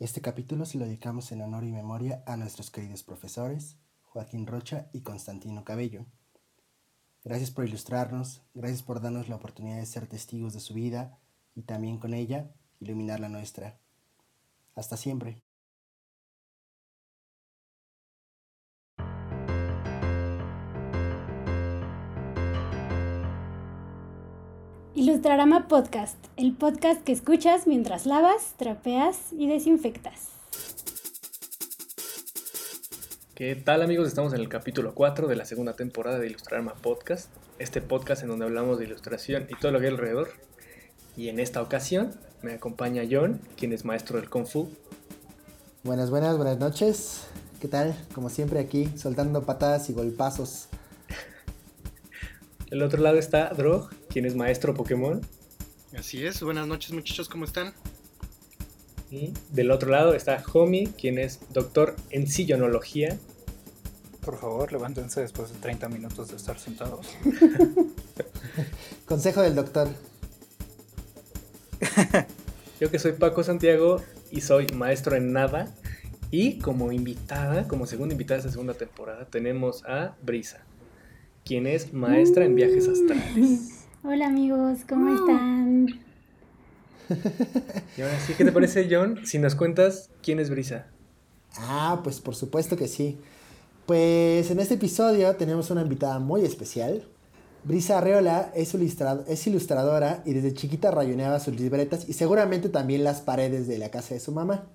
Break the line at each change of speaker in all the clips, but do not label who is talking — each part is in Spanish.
Este capítulo se lo dedicamos en honor y memoria a nuestros queridos profesores, Joaquín Rocha y Constantino Cabello. Gracias por ilustrarnos, gracias por darnos la oportunidad de ser testigos de su vida y también con ella iluminar la nuestra. Hasta siempre.
Ilustrarama Podcast, el podcast que escuchas mientras lavas, trapeas y desinfectas.
¿Qué tal amigos? Estamos en el capítulo 4 de la segunda temporada de Ilustrarama Podcast, este podcast en donde hablamos de ilustración y todo lo que hay alrededor. Y en esta ocasión me acompaña John, quien es maestro del Kung Fu.
Buenas, buenas, buenas noches. ¿Qué tal? Como siempre aquí, soltando patadas y golpazos.
Del otro lado está Drog, quien es maestro Pokémon.
Así es, buenas noches muchachos, ¿cómo están?
Y del otro lado está Homie, quien es doctor en sillonología.
Por favor, levántense después de 30 minutos de estar sentados.
Consejo del doctor.
Yo que soy Paco Santiago y soy maestro en nada. Y como invitada, como segunda invitada de esta segunda temporada, tenemos a Brisa, quien es maestra en viajes astrales.
Hola amigos, ¿cómo están?
Y ahora sí, ¿qué te parece, John? Si nos cuentas quién es Brisa.
Ah, pues por supuesto que sí. Pues en este episodio tenemos una invitada muy especial. Brisa Arreola es, ilustrado- es ilustradora y desde chiquita rayoneaba sus libretas y seguramente también las paredes de la casa de su mamá.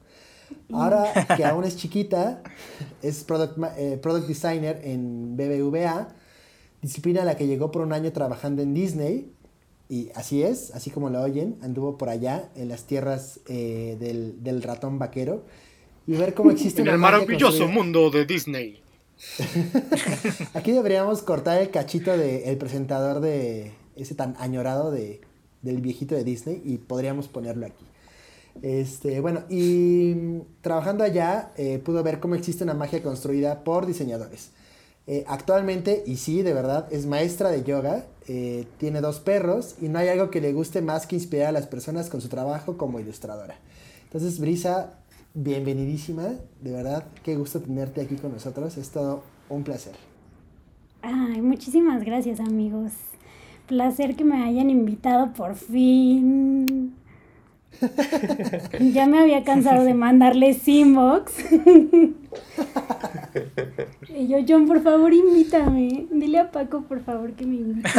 Ahora que aún es chiquita, es product, eh, product designer en BBVA, disciplina a la que llegó por un año trabajando en Disney. Y así es, así como lo oyen, anduvo por allá en las tierras eh, del, del ratón vaquero y ver cómo existe
En el maravilloso
construida-
mundo de Disney.
Aquí deberíamos cortar el cachito del presentador de ese tan añorado de, del viejito de Disney y podríamos ponerlo aquí. Este, bueno, y mm, trabajando allá eh, pudo ver cómo existe una magia construida por diseñadores. Eh, actualmente, y sí, de verdad, es maestra de yoga, eh, tiene dos perros y no hay algo que le guste más que inspirar a las personas con su trabajo como ilustradora. Entonces, Brisa, bienvenidísima, de verdad, qué gusto tenerte aquí con nosotros, es todo un placer.
Ay, muchísimas gracias amigos. Placer que me hayan invitado por fin. Ya me había cansado de mandarles inbox. Y yo, John, por favor, invítame. Dile a Paco, por favor, que me invite.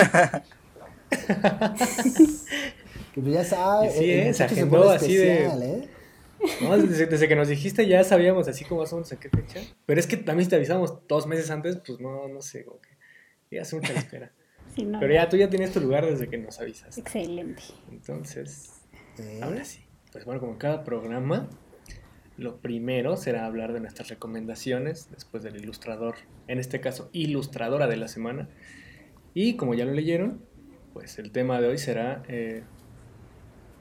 Que pues ya sabes,
sí, ¿eh? Se
muchacho
agendó así de-
¿eh?
No, desde, desde que nos dijiste ya sabíamos así como más o menos a qué fecha. Pero es que también si te avisamos dos meses antes, pues no, no sé, como que ya hace mucha espera.
Sí, no,
Pero ya tú ya tienes tu lugar desde que nos avisas.
Excelente.
Entonces,
¿Eh?
ahora sí. Pues bueno, como en cada programa, lo primero será hablar de nuestras recomendaciones después del ilustrador, en este caso, ilustradora de la semana. Y como ya lo leyeron, pues el tema de hoy será... eh,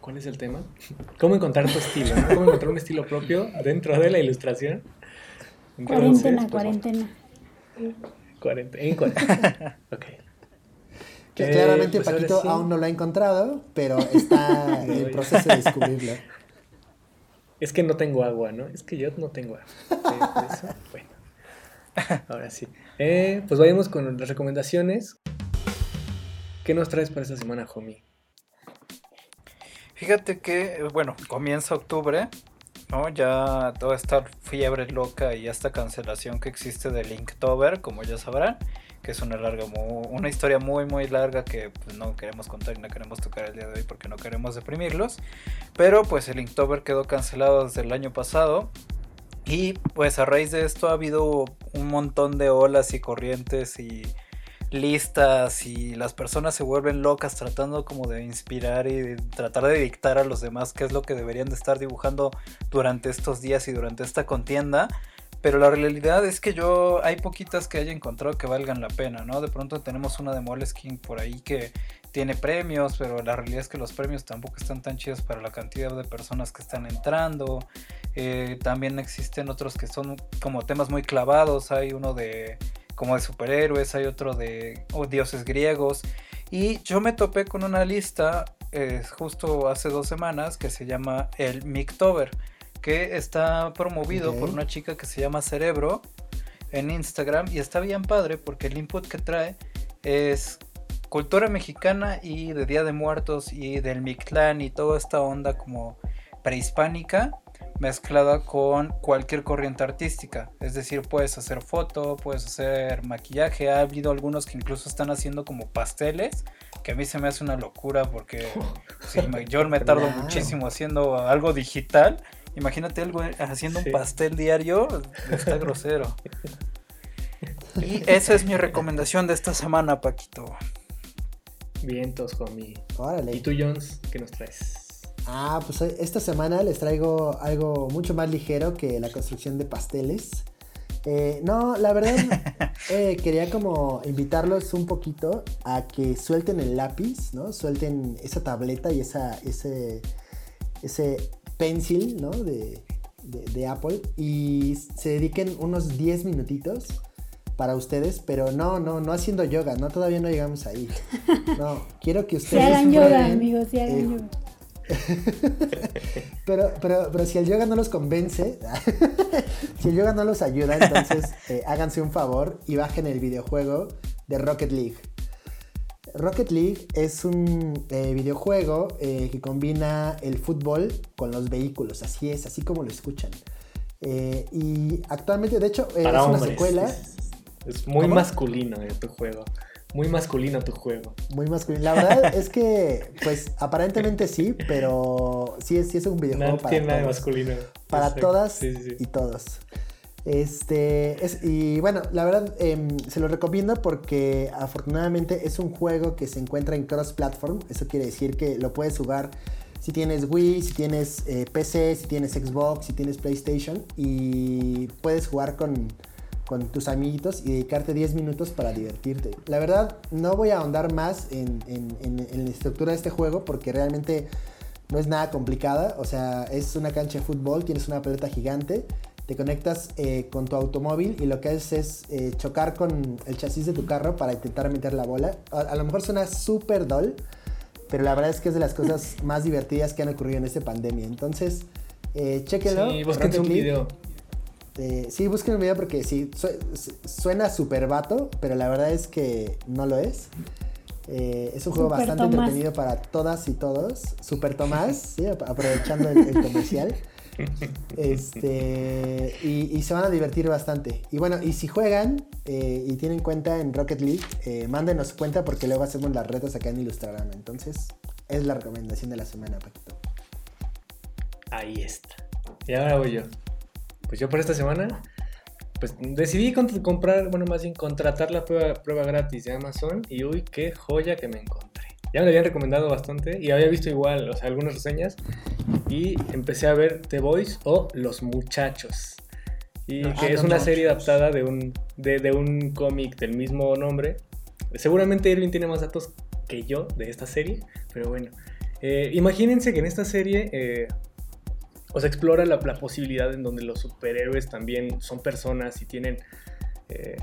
¿Cuál es el tema? ¿Cómo encontrar tu estilo? ¿no? ¿Cómo encontrar un estilo propio dentro de la ilustración? Entonces,
Cuarentena,
pues,
cuarentena.
cuarenta- en cuarentena. Ok.
Que
Eh,
claramente
pues ahora
Paquito
sí.
aún no lo ha encontrado, pero está en el proceso de descubrirlo.
Es que no tengo agua, ¿no? Es que yo no tengo agua. Eso, bueno. Ahora sí. Eh, pues vayamos con las recomendaciones. ¿Qué nos traes para esta semana, homie?
Fíjate que, eh, bueno, comienza octubre, ¿no? Ya toda esta fiebre loca y esta cancelación que existe del Inktober, como ya sabrán, que es una larga, una historia muy, muy larga que pues, no queremos contar y no queremos tocar el día de hoy porque no queremos deprimirlos. Pero pues el Inktober quedó cancelado desde el año pasado. Y pues a raíz de esto ha habido un montón de olas y corrientes y listas y las personas se vuelven locas tratando como de inspirar y tratar de dictar a los demás qué es lo que deberían de estar dibujando durante estos días y durante esta contienda. Pero la realidad es que yo hay poquitas que haya encontrado que valgan la pena, ¿no? De pronto tenemos una de Moleskine por ahí que tiene premios, pero la realidad es que los premios tampoco están tan chidos para la cantidad de personas que están entrando. Eh, también existen otros que son como temas muy clavados. Hay uno de como de superhéroes, hay otro de dioses griegos. Y yo me topé con una lista eh, justo hace dos semanas que se llama el Mictober, que está promovido por una chica que se llama Cerebro en Instagram y está bien padre porque el input que trae es cultura mexicana y de Día de Muertos y del Mictlán y toda esta onda como prehispánica mezclada con cualquier corriente artística. Es decir, puedes hacer foto, puedes hacer maquillaje. Ha habido algunos que incluso están haciendo como pasteles, que a mí se me hace una locura porque sí, yo me tardo muchísimo haciendo algo digital. Imagínate algo haciendo
Sí.
un pastel diario, está grosero. Y esa es mi recomendación de esta semana, Paquito.
Vientos, homie.
Órale.
¿Y tú, Jones, qué nos traes?
Ah, pues hoy- esta semana les traigo algo mucho más ligero que la construcción de pasteles. Eh, no, la verdad eh, quería como invitarlos un poquito a que suelten el lápiz, ¿no? Suelten esa tableta y esa, ese, ese pencil, ¿no? De, de- de Apple y se dediquen unos 10 minutitos para ustedes, pero no, no, no haciendo yoga, no, todavía no llegamos ahí. No, quiero que ustedes...
hagan yoga, amigos, si hagan
eh,
yoga.
pero, pero, pero si el yoga no los convence, si el yoga no los ayuda, entonces eh, háganse un favor y bajen el videojuego de Rocket League. Rocket League es un eh, videojuego eh, que combina el fútbol con los vehículos, así es, así como lo escuchan. Eh, y actualmente, de hecho, es una secuela
Es, es muy
¿Cómo?
masculino tu juego. Muy masculino tu juego.
muy masculina. La verdad es que, pues, aparentemente sí, pero sí es, sí es un videojuego
No
para
tiene nada masculino.
para
Exacto.
todas
Sí, sí, sí.
y todos. Este, es, y bueno, la verdad em, se lo recomiendo porque afortunadamente es un juego que se encuentra en cross-platform. Eso quiere decir que lo puedes jugar si tienes Wii, si tienes eh, PC, si tienes Xbox, si tienes PlayStation y puedes jugar con, con tus amiguitos y dedicarte 10 minutos para divertirte. La verdad, no voy a ahondar más en, en- en- en la estructura de este juego porque realmente no es nada complicada. O sea, es una cancha de fútbol, tienes una pelota gigante, te conectas eh, con tu automóvil y lo que haces es eh, chocar con el chasis de tu carro para intentar meter la bola. A, a lo mejor suena súper dull, pero la verdad es que es de las cosas más divertidas que han ocurrido en esta pandemia. Entonces, eh, chéquenlo.
Sí, búsquense un video.
Eh, sí, busquen un video porque sí, su- su- suena súper vato, pero la verdad es que no lo es. Eh, es un juego
Super
bastante
Tomás.
entretenido para todas y todos. Super Tomás, sí, aprovechando el, el comercial. Este, y, se van a divertir bastante. Y bueno, y si juegan eh, y tienen cuenta en Rocket League, eh, mándenos cuenta porque luego hacemos las retas acá en Ilustragram. Entonces, es la recomendación de la semana, Paquito.
Ahí está. Y ahora voy yo. Pues yo por esta semana, pues decidí comprar, bueno, más bien contratar la prueba, prueba gratis de Amazon y uy, qué joya que me encontré. Ya me la habían recomendado bastante y había visto igual, o sea, algunas reseñas y empecé a ver The Boys o Los Muchachos. Y
Los
que es una serie adaptada de un, de, de un cómic del mismo nombre. Seguramente Irving tiene más datos que yo de esta serie, pero bueno. Eh, imagínense que en esta serie eh, o sea, explora la, la posibilidad en donde los superhéroes también son personas y tienen, eh,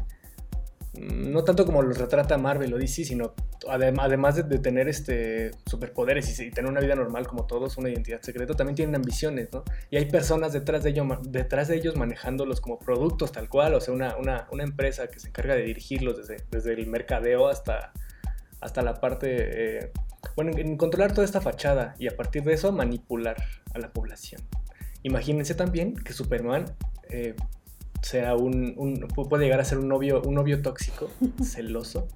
no tanto como los retrata Marvel o DC, sino adem- además de, de tener este, superpoderes y, y tener una vida normal como todos, una identidad secreta, también tienen ambiciones, ¿no? Y hay personas detrás de, ello, detrás de ellos manejándolos como productos tal cual, o sea, una, una, una empresa que se encarga de dirigirlos desde, desde el mercadeo hasta, hasta la parte... eh, bueno, en controlar toda esta fachada y a partir de eso manipular a la población. Imagínense también que Superman eh, sea un, un- pu- puede llegar a ser un novio, un novio tóxico, celoso.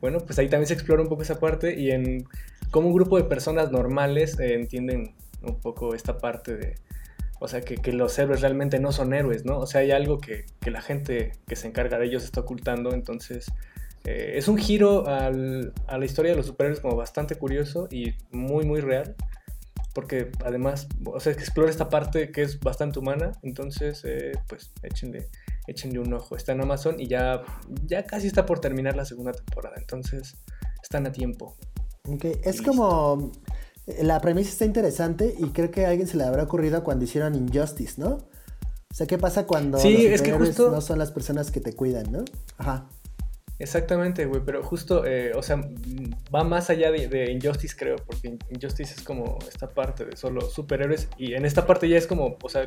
Bueno, pues ahí también se explora un poco esa parte y en cómo un grupo de personas normales eh, entienden un poco esta parte de, o sea, que, que los héroes realmente no son héroes, ¿no? O sea, hay algo que, que la gente que se encarga de ellos está ocultando, entonces eh, es un giro al- a la historia de los superhéroes como bastante curioso y muy, muy real. Porque además, o sea, que explora esta parte que es bastante humana. Entonces, eh, pues échenle, échenle un ojo. Está en Amazon y ya, ya casi está por terminar la segunda temporada. Entonces, están a tiempo.
Ok, Es
Listo.
como. La premisa está interesante y creo que a alguien se le habrá ocurrido cuando hicieron Injustice, ¿no? O sea, ¿qué pasa cuando
Sí,
los
es que justo-
no son las personas que te cuidan, ¿no? Ajá.
Exactamente, güey, pero justo, eh, o sea, va más allá de, de, Injustice, creo, porque Injustice es como esta parte de solo superhéroes y en esta parte ya es como, o sea,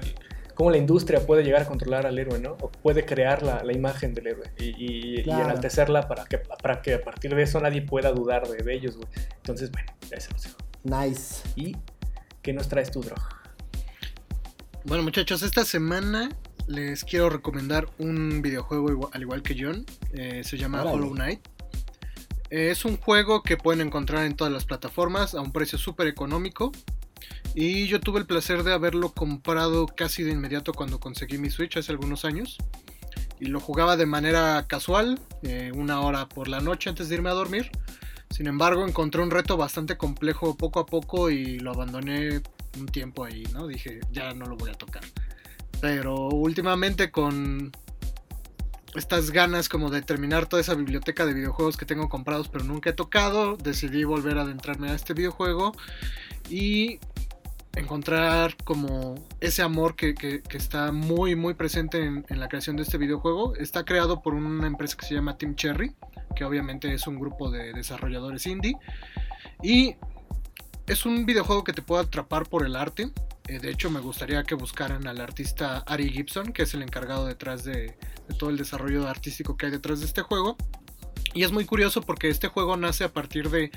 cómo la industria puede llegar a controlar al héroe, ¿no? O puede crear la, la imagen del héroe y, y, claro. y, enaltecerla para que, para que a partir de eso nadie pueda dudar de, de ellos, güey. Entonces, bueno, ya se los dejo.
Nice.
¿Y qué nos traes tú, Drog?
Bueno, muchachos, esta semana les quiero recomendar un videojuego igual, al igual que John. Eh, se llama. Hollow Knight. Eh, es un juego que pueden encontrar en todas las plataformas a un precio súper económico. Y yo tuve el placer de haberlo comprado casi de inmediato cuando conseguí mi Switch hace algunos años. Y lo jugaba de manera casual, eh, una hora por la noche antes de irme a dormir. Sin embargo, encontré un reto bastante complejo poco a poco y lo abandoné un tiempo ahí, ¿no? Dije, ya no lo voy a tocar. Pero últimamente con estas ganas como de terminar toda esa biblioteca de videojuegos que tengo comprados pero nunca he tocado, decidí volver a adentrarme a este videojuego y encontrar como ese amor que, que, está muy muy presente en, en, la creación de este videojuego. Está creado por una empresa que se llama Team Cherry, que obviamente es un grupo de desarrolladores indie. Y es un videojuego que te puede atrapar por el arte. Eh, de hecho, me gustaría que buscaran al artista Ari Gibson, que es el encargado detrás de, todo el desarrollo artístico que hay detrás de este juego. Y es muy curioso porque este juego nace a partir de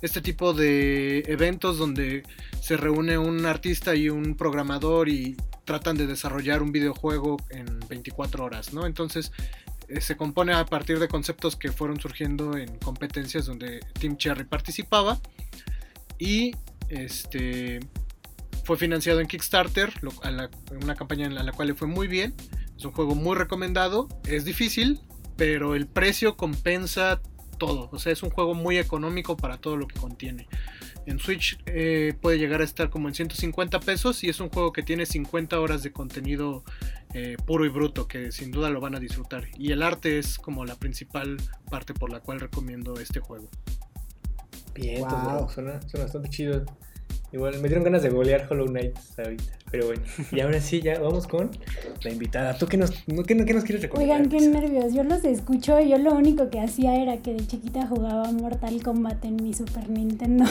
este tipo de eventos donde se reúne un artista y un programador y tratan de desarrollar un videojuego en 24 horas, ¿no? Entonces eh, se compone a partir de conceptos que fueron surgiendo en competencias donde Team Cherry participaba y este fue financiado en Kickstarter, lo, a la, una campaña en la, la cual le fue muy bien. Es un juego muy recomendado, es difícil, pero el precio compensa todo. O sea, es un juego muy económico para todo lo que contiene. En Switch eh, puede llegar a estar como en 150 pesos y es un juego que tiene 50 horas de contenido eh, puro y bruto que sin duda lo van a disfrutar. Y el arte es como la principal parte por la cual recomiendo este juego.
Bien, wow. entonces, suena, suena bastante chido. Igual me dieron ganas de golear Hollow Knight ahorita. Pero bueno, y ahora sí, ya vamos con la invitada. ¿Tú qué nos, qué, qué nos quieres recomendar?
Oigan, qué nervios. Yo los escucho y yo lo único que hacía era que de chiquita jugaba Mortal Kombat en mi Super Nintendo.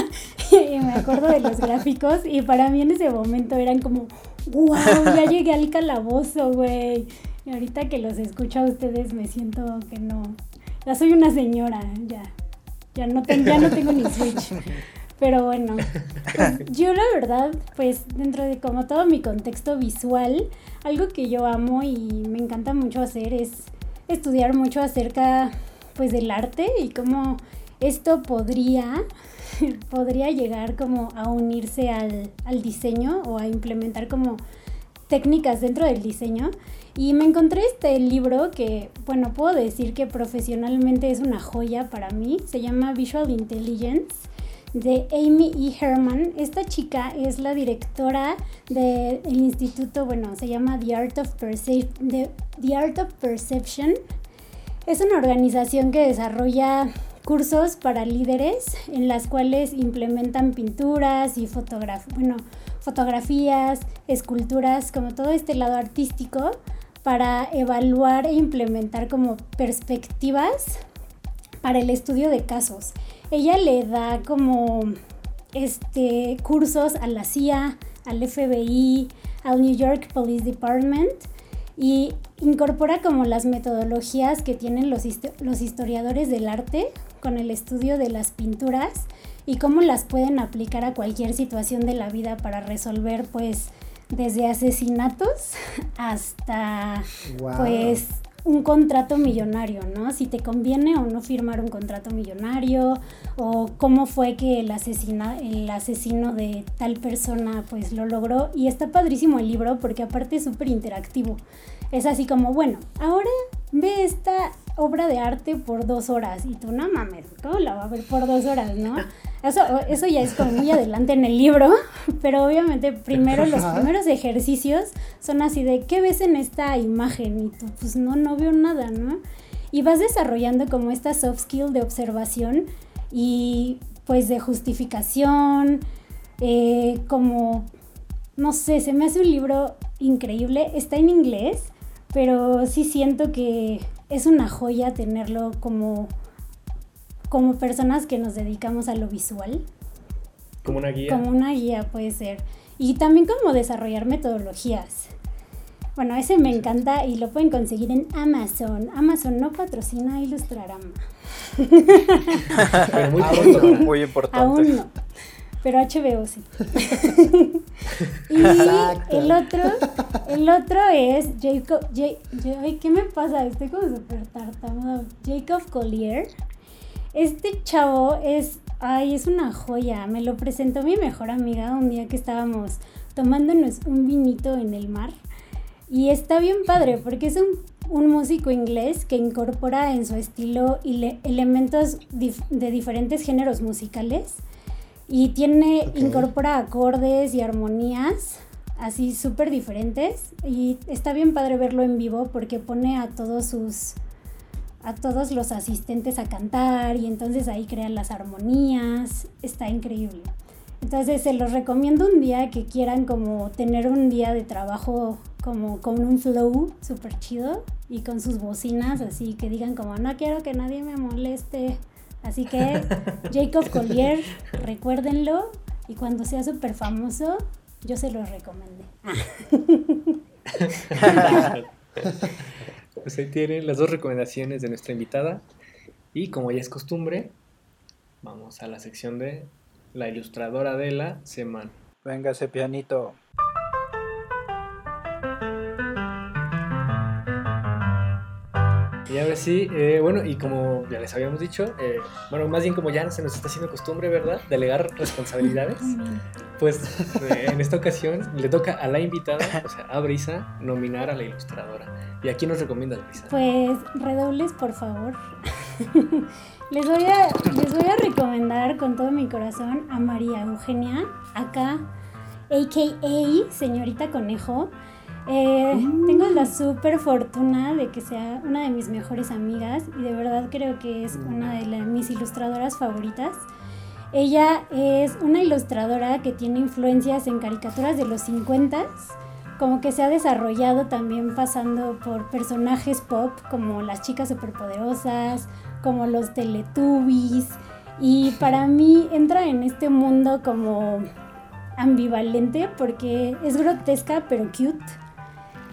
y me acuerdo de los gráficos y para mí en ese momento eran como, wow, ya llegué al calabozo, güey. Y ahorita que los escucho a ustedes me siento que no. Ya soy una señora, ya. Ya no, ten, ya no tengo ni Switch. Pero bueno, pues yo la verdad, pues dentro de como todo mi contexto visual, algo que yo amo y me encanta mucho hacer es estudiar mucho acerca pues del arte y cómo esto podría, podría llegar como a unirse al, al diseño o a implementar como técnicas dentro del diseño. Y me encontré este libro que, bueno, puedo decir que profesionalmente es una joya para mí. Se llama Visual Intelligence de Amy E. Herman. Esta chica es la directora del de instituto, bueno, se llama The Art, of Perce The, The Art of Perception. Es una organización que desarrolla cursos para líderes en las cuales implementan pinturas y fotograf bueno, fotografías, esculturas, como todo este lado artístico para evaluar e implementar como perspectivas para el estudio de casos ella le da como este, cursos a la CIA, al FBI, al New York Police Department y incorpora como las metodologías que tienen los, historiadores del arte con el estudio de las pinturas y cómo las pueden aplicar a cualquier situación de la vida para resolver pues desde asesinatos hasta wow. pues un contrato millonario, ¿no? Si te conviene o no firmar un contrato millonario o cómo fue que el, asesina, el asesino de tal persona pues lo logró. Y está padrísimo el libro porque aparte es súper interactivo. Es así como, bueno, ahora ve esta obra de arte por dos horas y tú no mames, ¿cómo la va a ver por dos horas, no? Eso, eso ya es como muy adelante en el libro, pero obviamente primero los primeros ejercicios son así de ¿qué ves en esta imagen? Y tú pues no, no veo nada, ¿no? Y vas desarrollando como esta soft skill de observación y pues de justificación, eh, como, no sé, se me hace un libro increíble, está en inglés, pero sí siento que es una joya tenerlo como, como personas que nos dedicamos a lo visual.
Como una guía.
Como una guía puede ser. Y también como desarrollar metodologías. Bueno, ese me encanta y lo pueden conseguir en Amazon. Amazon no patrocina Ilustrarama.
Pero muy pronto.
Muy importante.
Aún no. Pero HBO sí. y
Exacto.
el otro, el otro es Jacob, Ja- Ja- ay, ¿qué me pasa? Estoy como súper tartamudo. Jacob Collier. Este chavo es, ay, es una joya. Me lo presentó mi mejor amiga un día que estábamos tomándonos un vinito en el mar. Y está bien padre porque es un, un músico inglés que incorpora en su estilo ile- elementos dif- de diferentes géneros musicales y tiene, incorpora acordes y armonías así súper diferentes y está bien padre verlo en vivo porque pone a todos sus a todos los asistentes a cantar y entonces ahí crean las armonías, está increíble. Entonces se los recomiendo un día que quieran como tener un día de trabajo como con un flow súper chido y con sus bocinas así que digan como no quiero que nadie me moleste. Así que Jacob Collier, recuérdenlo y cuando sea súper famoso yo se los recomendé.
Pues ahí tienen las dos recomendaciones de nuestra invitada. Y como ya es costumbre, vamos a la sección de la ilustradora de la semana.
Venga ese pianito.
Y ahora sí, eh, bueno, y como ya les habíamos dicho, eh, bueno, más bien como ya se nos está haciendo costumbre, ¿verdad? Delegar responsabilidades. Pues eh, en esta ocasión le toca a la invitada, o sea, a Brisa, nominar a la ilustradora. ¿Y aquí nos recomiendas, Brisa?
Pues redobles, por favor. les, voy a, les voy a recomendar con todo mi corazón a María Eugenia, acá, a.k.a. Señorita Conejo. Eh, Tengo la super fortuna de que sea una de mis mejores amigas y de verdad creo que es una de la- mis ilustradoras favoritas. Ella es una ilustradora que tiene influencias en caricaturas de los 50 como que se ha desarrollado también pasando por personajes pop como las chicas superpoderosas, como los Teletubbies y para mí entra en este mundo como ambivalente porque es grotesca pero cute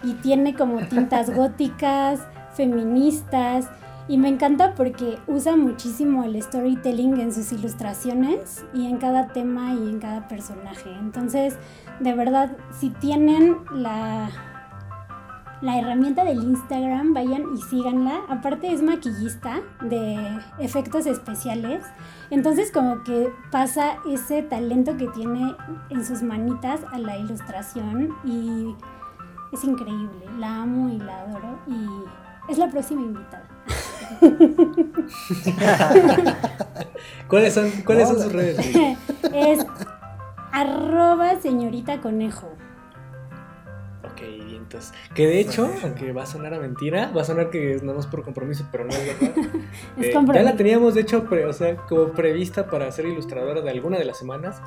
y tiene como tintas góticas, feministas y me encanta porque usa muchísimo el storytelling en sus ilustraciones y en cada tema y en cada personaje. Entonces, de verdad, si tienen la, la herramienta del Instagram, vayan y síganla. Aparte es maquillista de efectos especiales. Entonces como que pasa ese talento que tiene en sus manitas a la ilustración y es increíble. La amo y la adoro y es la próxima invitada.
¿Cuáles son, cuáles son sus redes?
Es arroba señorita conejo.
Ok, entonces, que de hecho, aunque va a sonar a mentira, va a sonar que es nada más por compromiso, pero no es verdad.
Es
Eh, ya la teníamos, de hecho, pre- o sea, como prevista para ser ilustradora de alguna de las semanas,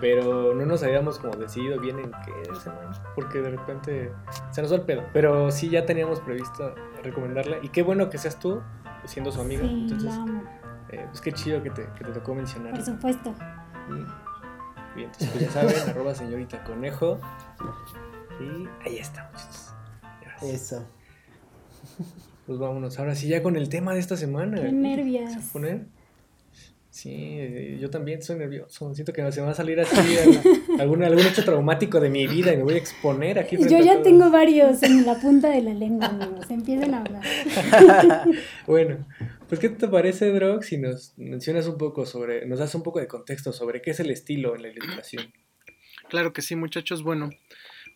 pero no nos habíamos como decidido bien en qué semana, porque de repente se nos va el pedo. Pero sí, ya teníamos previsto recomendarla, y qué bueno que seas tú, siendo su amiga.
Sí,
entonces,
la amo,
eh, pues qué chido que te, que te tocó mencionar.
por supuesto.
Bien, entonces pues ya saben, arroba señorita conejo. Y ahí está, muchachos. Gracias.
Eso.
Pues vámonos. Ahora sí, ya con el tema de esta semana.
Qué nervios.
¿Se poner? Sí, eh, yo también soy nervioso. Siento que se me va a salir así al- algún, algún hecho traumático de mi vida y me voy a exponer aquí. frente
Yo
a
ya
todos.
tengo varios en la punta de la lengua, amigos. Empiecen a hablar.
Bueno, pues ¿qué te parece, Drog, si nos mencionas un poco sobre, nos das un poco de contexto sobre qué es el estilo en la ilustración?
Claro que sí, muchachos. Bueno,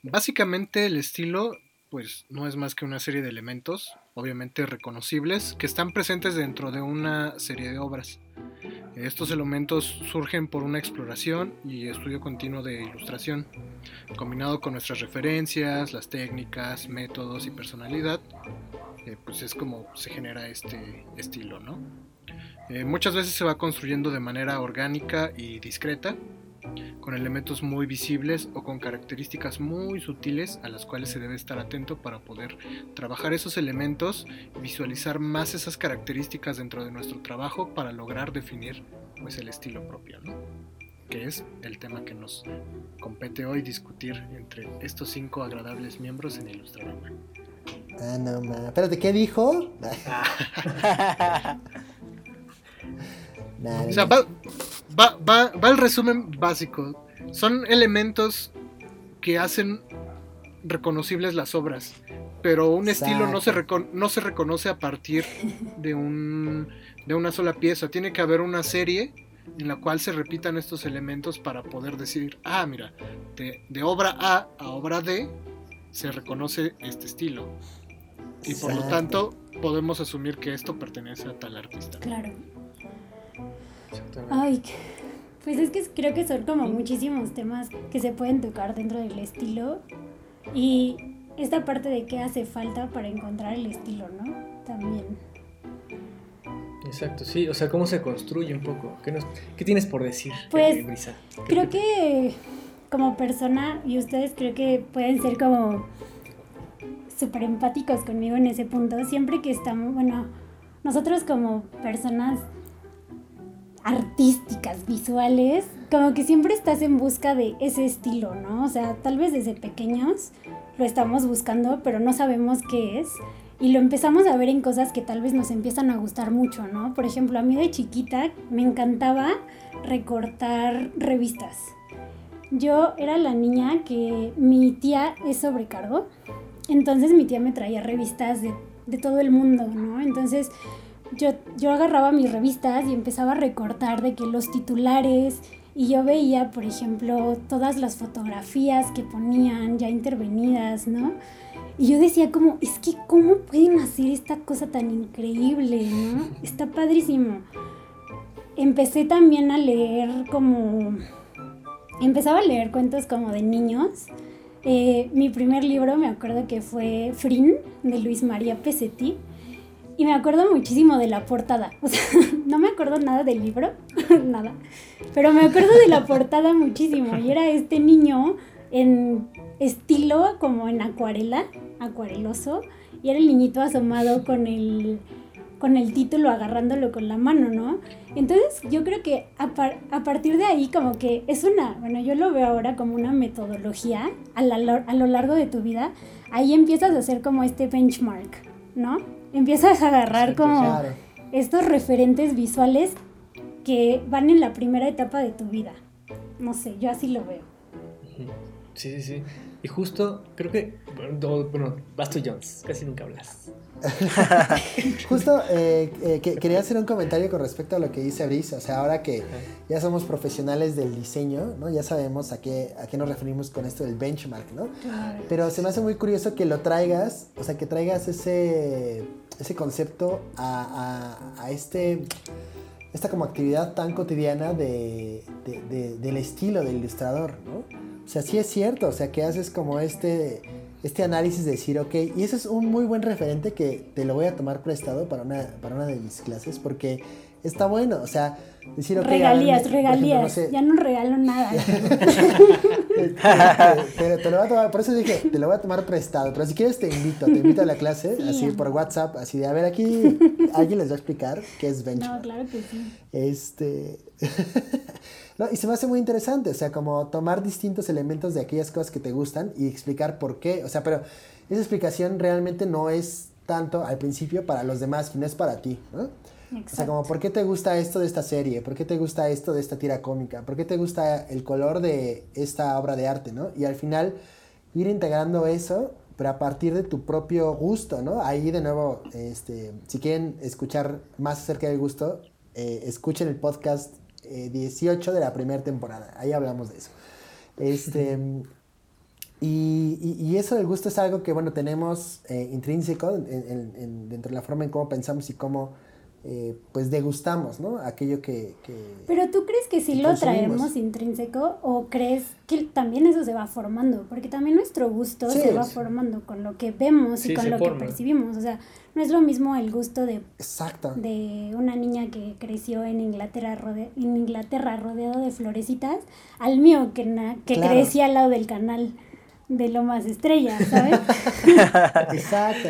básicamente el estilo, pues no es más que una serie de elementos, obviamente reconocibles, que están presentes dentro de una serie de obras. Estos elementos surgen por una exploración y estudio continuo de ilustración, combinado con nuestras referencias, las técnicas, métodos y personalidad, eh, pues es como se genera este estilo, ¿no? Eh, muchas veces se va construyendo de manera orgánica y discreta, con elementos muy visibles o con características muy sutiles a las cuales se debe estar atento para poder trabajar esos elementos, visualizar más esas características dentro de nuestro trabajo para lograr definir pues el estilo propio, ¿no? que es el tema que nos compete hoy discutir entre estos cinco agradables miembros en Ilustrarama.
Ah, no, ma. Espérate, ¿qué dijo?
o sea, va, va, va, va el resumen básico. Son elementos que hacen reconocibles las obras, pero un estilo no se, no se reconoce a partir de, un, de una sola pieza. Tiene que haber una serie en la cual se repitan estos elementos para poder decir, ah, mira, de, de obra A a obra D se reconoce este estilo. Y por lo tanto podemos asumir que esto pertenece a tal artista.
Claro. Ay, pues es que creo que son como muchísimos temas que se pueden tocar dentro del estilo y esta parte de qué hace falta para encontrar el estilo, ¿no? También.
Exacto, sí, o sea, cómo se construye un poco. ¿Qué, qué tienes por decir,
pues, creo que como persona, y ustedes creo que pueden ser como súper empáticos conmigo en ese punto, siempre que estamos, bueno, nosotros como personas artísticas, visuales, como que siempre estás en busca de ese estilo, ¿no? O sea, tal vez desde pequeños lo estamos buscando, pero no sabemos qué es. Y lo empezamos a ver en cosas que tal vez nos empiezan a gustar mucho, ¿no? Por ejemplo, a mí de chiquita me encantaba recortar revistas. Yo era la niña que mi tía es sobrecargo, entonces mi tía me traía revistas de, de todo el mundo, ¿no? Entonces yo, yo agarraba mis revistas y empezaba a recortar de que los titulares y yo veía, por ejemplo, todas las fotografías que ponían ya intervenidas, ¿no? Y yo decía como, es que cómo pueden hacer esta cosa tan increíble, ¿no? Está padrísimo. Empecé también a leer como... Empezaba a leer cuentos como de niños. Eh, mi primer libro me acuerdo que fue Frin de Luis María Pesetti y me acuerdo muchísimo de la portada. O sea, no me acuerdo nada del libro, nada. Pero me acuerdo de la portada muchísimo. Y era este niño en estilo como en acuarela, acuareloso. Y era el niñito asomado con el, con el título agarrándolo con la mano, ¿no? Entonces yo creo que a, a, partir de ahí como que es una, bueno, yo lo veo ahora como una metodología a, la, a lo largo de tu vida. Ahí empiezas a hacer como este benchmark, ¿no? Empiezas a agarrar como estos referentes visuales que van en la primera etapa de tu vida. No sé, yo así lo veo.
Sí, sí, sí. Y justo, creo que, bueno, Basto Jones, casi nunca hablas.
justo eh, eh, quería hacer un comentario con respecto a lo que dice Brice. O sea, ahora que ya somos profesionales del diseño, ¿no? Ya sabemos a qué, a qué nos referimos con esto del benchmark, ¿no? Pero se me hace muy curioso que lo traigas, o sea, que traigas ese ese concepto a, a, este, esta como actividad tan cotidiana de, del estilo del ilustrador, ¿no? O sea, sí es cierto, o sea, que haces como este, este análisis de decir, ok, y ese es un muy buen referente que te lo voy a tomar prestado para una, para una de mis clases, porque está bueno, o sea, decir, ok.
Regalías, regalías, ya no regalo nada.
te, lo voy a tomar, por eso dije, te lo voy a tomar prestado, pero si quieres te invito, te invito a la clase, así por WhatsApp, así de, a ver, aquí alguien les va a explicar qué es benchmark.
No, claro que sí.
Este... no, y se me hace muy interesante, o sea, como tomar distintos elementos de aquellas cosas que te gustan y explicar por qué, o sea, pero esa explicación realmente no es tanto al principio para los demás, no es para ti, ¿no? O sea, como, ¿por qué te gusta esto de esta serie? ¿Por qué te gusta esto de esta tira cómica? ¿Por qué te gusta el color de esta obra de arte, no? Y al final, ir integrando eso, pero a partir de tu propio gusto, ¿no? Ahí, de nuevo, este, si quieren escuchar más acerca del gusto, eh, escuchen el podcast 18 eh, de la primera temporada. Ahí hablamos de eso. Este... Y, y, eso del gusto es algo que, bueno, tenemos eh, intrínseco dentro de la forma en cómo pensamos y cómo eh, pues degustamos, ¿no? Aquello que...
Pero tú crees que sí lo traemos intrínseco o crees que también eso se va formando, porque también nuestro gusto se va formando con lo que vemos y con lo que percibimos, o sea, no es lo mismo el gusto de,
Exacto.
de una niña que creció en Inglaterra, rode, en Inglaterra rodeado de florecitas al mío que, na, que crecía al lado del canal de Lomas Estrella, ¿sabes?
Exacto.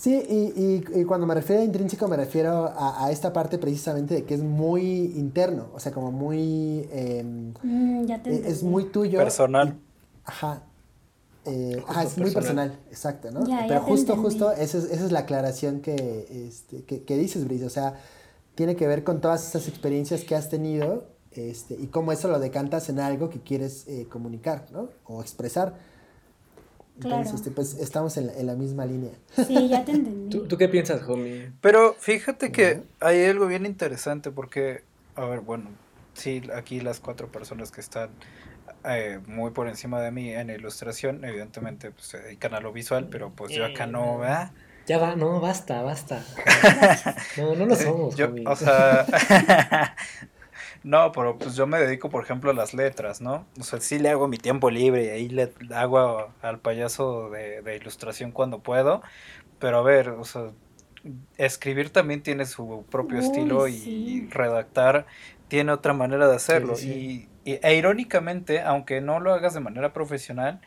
Sí, y, y, cuando me refiero a intrínseco me refiero a, esta parte precisamente de que es muy interno, o sea, como muy... Em,
mm, ya te
e, es muy tuyo.
Personal.
ajá. Eh, ajá, es muy personal, exacto, ¿no? Pero justo, justo, esa es, esa es la aclaración que, este, que, que dices, Brice, o sea, tiene que ver con todas esas experiencias que has tenido este, y cómo eso lo decantas en algo que quieres eh, comunicar, ¿no? O expresar. Entonces, este, pues estamos en la, misma línea.
Sí, ya te entendí.
¿Tú, qué piensas, homie?
Pero fíjate que hay algo bien interesante porque, a ver, bueno, sí, aquí las cuatro personas que están eh, muy por encima de mí en ilustración, evidentemente pues, se dedican a lo visual, pero pues yo acá no, eh, ¿verdad?
Ya va, no, basta, basta. No, no lo somos.
Yo, o sea, No, pero pues yo me dedico, por ejemplo, a las letras, ¿no? O sea, sí le hago mi tiempo libre y ahí le hago al payaso de, ilustración cuando puedo. Pero a ver, o sea, escribir también tiene su propio estilo y redactar tiene otra manera de hacerlo. Y, e irónicamente, aunque no lo hagas de manera profesional,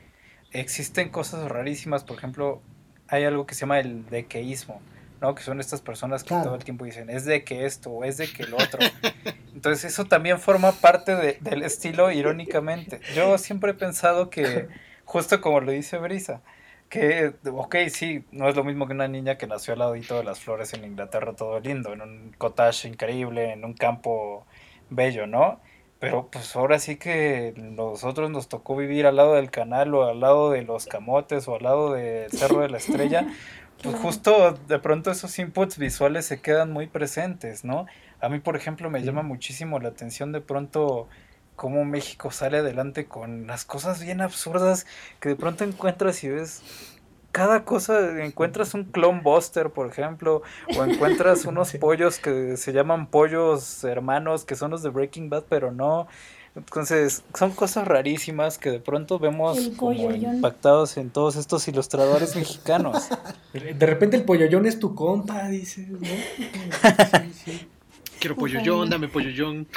existen cosas rarísimas. Por ejemplo, hay algo que se llama el dequeísmo. ¿No? Que son estas personas que todo el tiempo dicen, es de que esto, o es de que el otro. Entonces eso también forma parte del estilo irónicamente. Yo siempre he pensado que, justo como lo dice Brisa, que, ok, sí, no es lo mismo que una niña que nació al ladito de las flores en Inglaterra, todo lindo, en un cottage increíble, en un campo bello, ¿no? Pero pues ahora sí que nosotros nos tocó vivir al lado del canal o al lado de los camotes o al lado del Cerro de la Estrella, pues justo de pronto esos inputs visuales se quedan muy presentes, ¿no? A mí, por ejemplo, me llama muchísimo la atención de pronto cómo México sale adelante con las cosas bien absurdas que de pronto encuentras y ves cada cosa, encuentras un clone buster, por ejemplo, o encuentras unos pollos que se llaman pollos hermanos, que son los de Breaking Bad, pero no. Entonces, son cosas rarísimas que de pronto vemos como impactados en todos estos ilustradores mexicanos.
De repente el polloyón es tu compa, dices, ¿no?
Quiero polloyón, dame polloyón.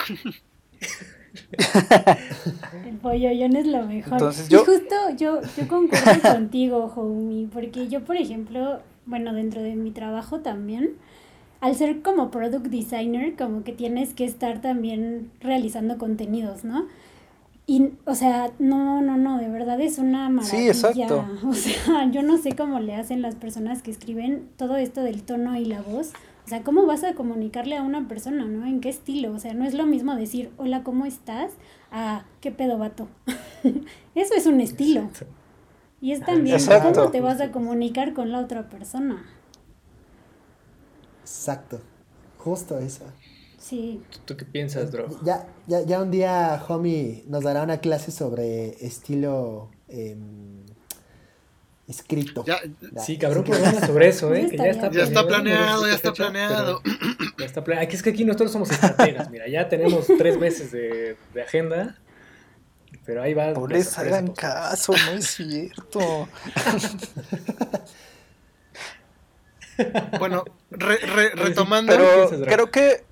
El polloyón es lo mejor. Y justo yo, yo concuerdo contigo, homie, porque yo, por ejemplo, bueno, dentro de mi trabajo también, al ser como product designer, como que tienes que estar también realizando contenidos, ¿no? Y, o sea, no, no, no, de verdad es una maravilla. Sí, exacto. O sea, yo no sé cómo le hacen las personas que escriben todo esto del tono y la voz. O sea, ¿cómo vas a comunicarle a una persona, no? ¿En qué estilo? O sea, no es lo mismo decir, hola, ¿cómo estás? A, ¿qué pedo, vato? Eso es un estilo. Y es también cómo te vas a comunicar con la otra persona.
Exacto. Justo eso.
Sí.
¿Tú, qué piensas, Dro?
Ya, ya, ya un día, homie, nos dará una clase sobre estilo em, escrito.
sí, cabrón, programa sobre eso, ¿eh?
Que ya está, ya está planeado, ya está planeado.
Ya está planeado. Aquí es que aquí nosotros somos estrategas, mira, ya tenemos tres meses de, de agenda. Pero ahí va.
No les hagan caso, no es cierto.
Bueno, retomando.
Pero creo que,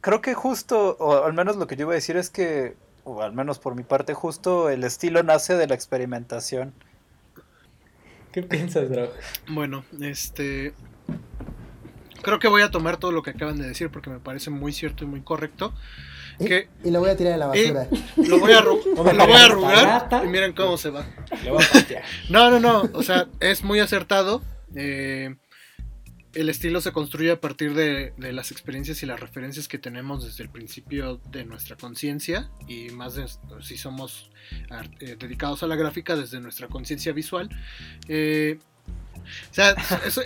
creo que justo, o al menos lo que yo iba a decir es que, o al menos por mi parte, justo el estilo nace de la experimentación.
¿Qué piensas, Drog?
Bueno, este. Creo que voy a tomar todo lo que acaban de decir porque me parece muy cierto y muy correcto. Que,
y lo voy a tirar a la basura.
lo voy a, lo voy a arrugar y miren cómo se va. no, no, no. O sea, es muy acertado. Eh, el estilo se construye a partir de, las experiencias y las referencias que tenemos desde el principio de nuestra conciencia y más si somos eh, dedicados a la gráfica desde nuestra conciencia visual. Eh, o sea,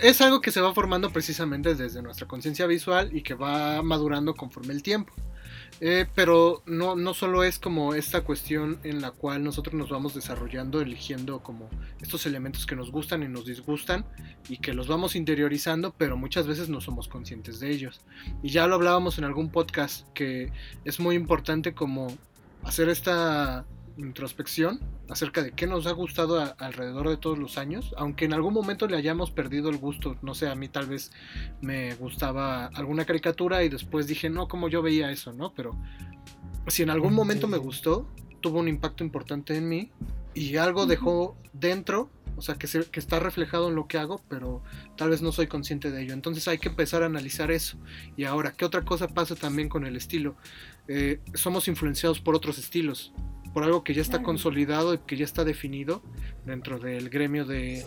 es, algo que se va formando precisamente desde nuestra conciencia visual y que va madurando conforme el tiempo. Eh, pero no, no solo es como esta cuestión en la cual nosotros nos vamos desarrollando, eligiendo como estos elementos que nos gustan y nos disgustan y que los vamos interiorizando, pero muchas veces no somos conscientes de ellos. Y ya lo hablábamos en algún podcast que es muy importante como hacer esta introspección acerca de qué nos ha gustado alrededor de todos los años, aunque en algún momento le hayamos perdido el gusto, no sé, a mí tal vez me gustaba alguna caricatura y después dije, no, como yo veía eso, ¿no? Pero si en algún momento me gustó, tuvo un impacto importante en mí y algo dejó dentro, o sea, que, que está reflejado en lo que hago, pero tal vez no soy consciente de ello. Entonces hay que empezar a analizar eso. Y ahora, ¿qué otra cosa pasa también con el estilo? Eh, somos influenciados por otros estilos por algo que ya está consolidado y que ya está definido dentro del gremio de,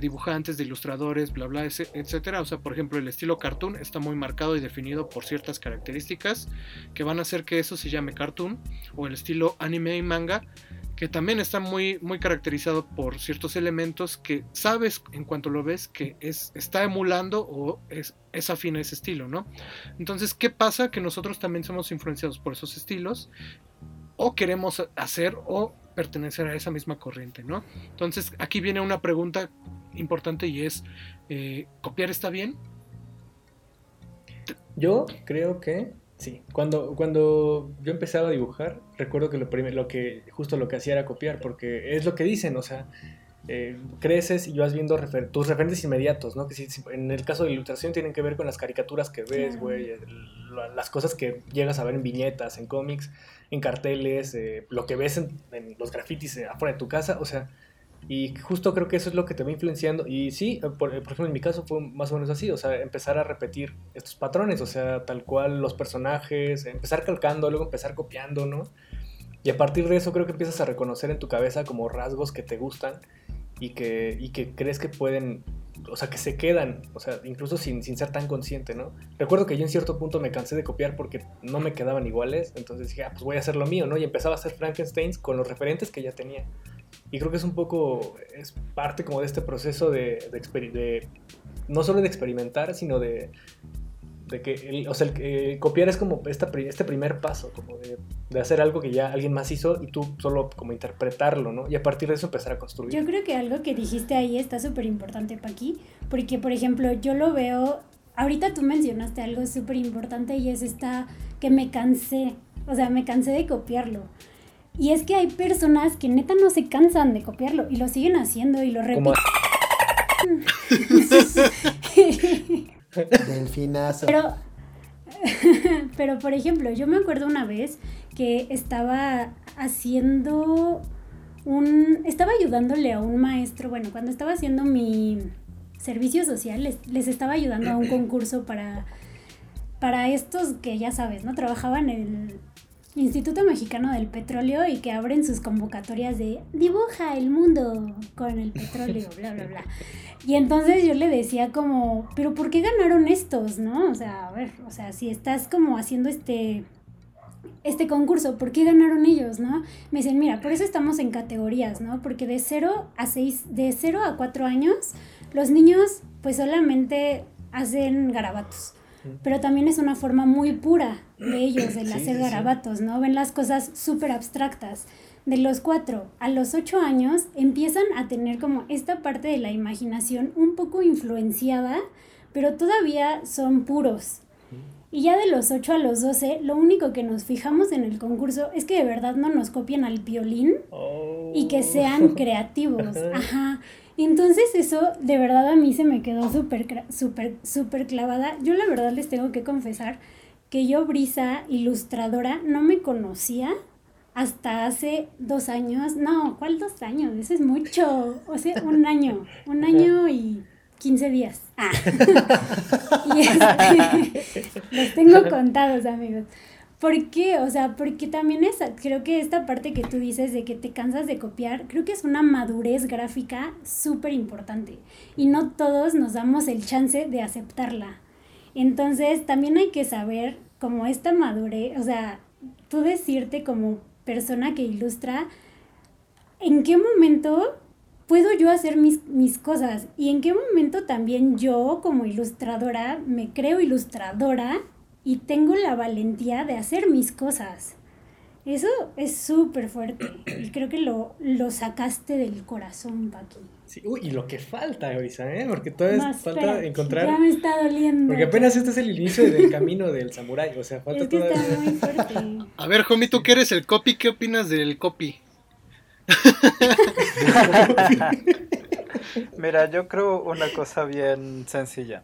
dibujantes, de ilustradores, bla, bla, etcétera. O sea, por ejemplo, el estilo cartoon está muy marcado y definido por ciertas características que van a hacer que eso se llame cartoon. O el estilo anime y manga, que también está muy, muy caracterizado por ciertos elementos que sabes en cuanto lo ves que es, está emulando o es, es afín a ese estilo, ¿no? Entonces, ¿qué pasa? Que nosotros también somos influenciados por esos estilos o queremos hacer o pertenecer a esa misma corriente, ¿no? Entonces aquí viene una pregunta importante y es, eh, ¿copiar está bien?
Yo creo que sí. Cuando, cuando yo empezaba a dibujar, recuerdo que lo, lo que justo lo que hacía era copiar, porque es lo que dicen, o sea, eh, creces y vas viendo tus referentes inmediatos, ¿no? Que si, en el caso de la ilustración tienen que ver con las caricaturas que ves, güey, las cosas que llegas a ver en viñetas, en cómics, en carteles, eh, lo que ves en, los grafitis eh, afuera de tu casa, o sea, y justo creo que eso es lo que te va influenciando. Y sí, por, ejemplo, en mi caso fue más o menos así, o sea, empezar a repetir estos patrones, o sea, tal cual los personajes, empezar calcando, luego empezar copiando, ¿no? Y a partir de eso creo que empiezas a reconocer en tu cabeza como rasgos que te gustan y que, y que crees que pueden, o sea, que se quedan, o sea, incluso sin, sin ser tan consciente, ¿no? Recuerdo que yo en cierto punto me cansé de copiar porque no me quedaban iguales, entonces dije, ah, pues voy a hacer lo mío, ¿no? Y empezaba a hacer Frankensteins con los referentes que ya tenía. Y creo que es un poco, es parte como de este proceso de, de, de no solo de experimentar, sino de, de que, o sea, el, copiar es como esta, este primer paso, como de, de, hacer algo que ya alguien más hizo y tú solo como interpretarlo, ¿no? Y a partir de eso empezar a construir.
Yo creo que algo que dijiste ahí está súper importante, Paqui, porque, por ejemplo, yo lo veo, ahorita tú mencionaste algo súper importante y es esta que me cansé, o sea, me cansé de copiarlo. Y es que hay personas que neta no se cansan de copiarlo y lo siguen haciendo y lo repiten.
Delfinazo.
Pero, pero, por ejemplo, yo me acuerdo una vez que estaba haciendo un... Estaba ayudándole a un maestro, bueno, cuando estaba haciendo mi servicio social, les, estaba ayudando a un concurso para, para estos que ya sabes, ¿no? Trabajaban el Instituto Mexicano del Petróleo y que abren sus convocatorias de dibuja el mundo con el petróleo, bla, bla, bla. Y entonces yo le decía como, pero ¿por qué ganaron estos, no? O sea, a ver, o sea, si estás como haciendo este, este concurso, ¿por qué ganaron ellos, no? Me dicen, mira, por eso estamos en categorías, ¿no? Porque de 0 a 6, de 0 a 4 años, los niños pues solamente hacen garabatos pero también es una forma muy pura de ellos, de hacer garabatos, ¿no? Ven las cosas súper abstractas. De los cuatro a los ocho años empiezan a tener como esta parte de la imaginación un poco influenciada, pero todavía son puros. Y ya de los 8 a los 12, lo único que nos fijamos en el concurso es que de verdad no nos copien al violín y que sean oh. creativos. Ajá. Entonces eso de verdad a mí se me quedó súper, súper, súper clavada. Yo la verdad les tengo que confesar que yo, Brisa, ilustradora, no me conocía hasta hace dos años. No, ¿cuál dos años? Eso es mucho. O sea, un año. Un año y 15 días. Ah. y este, los tengo contados, amigos. ¿Por qué? O sea, porque también es, creo que esta parte que tú dices de que te cansas de copiar, creo que es una madurez gráfica súper importante y no todos nos damos el chance de aceptarla. Entonces, también hay que saber como esta madurez, o sea, tú decirte como persona que ilustra, en qué momento puedo yo hacer mis, mis cosas y en qué momento también yo como ilustradora me creo ilustradora y tengo la valentía de hacer mis cosas. Eso es súper fuerte y creo que lo, lo sacaste del corazón, Paqui.
Sí, uy, y lo que falta, Orisa, ¿eh? Porque todavía falta encontrar...
Ya me está doliendo.
Porque apenas este es el inicio del camino del samurái, o sea, falta
es que
todavía...
está muy fuerte.
A ver, Homie, tú que eres el copy, ¿qué opinas del copy?
Mira, yo creo una cosa bien sencilla.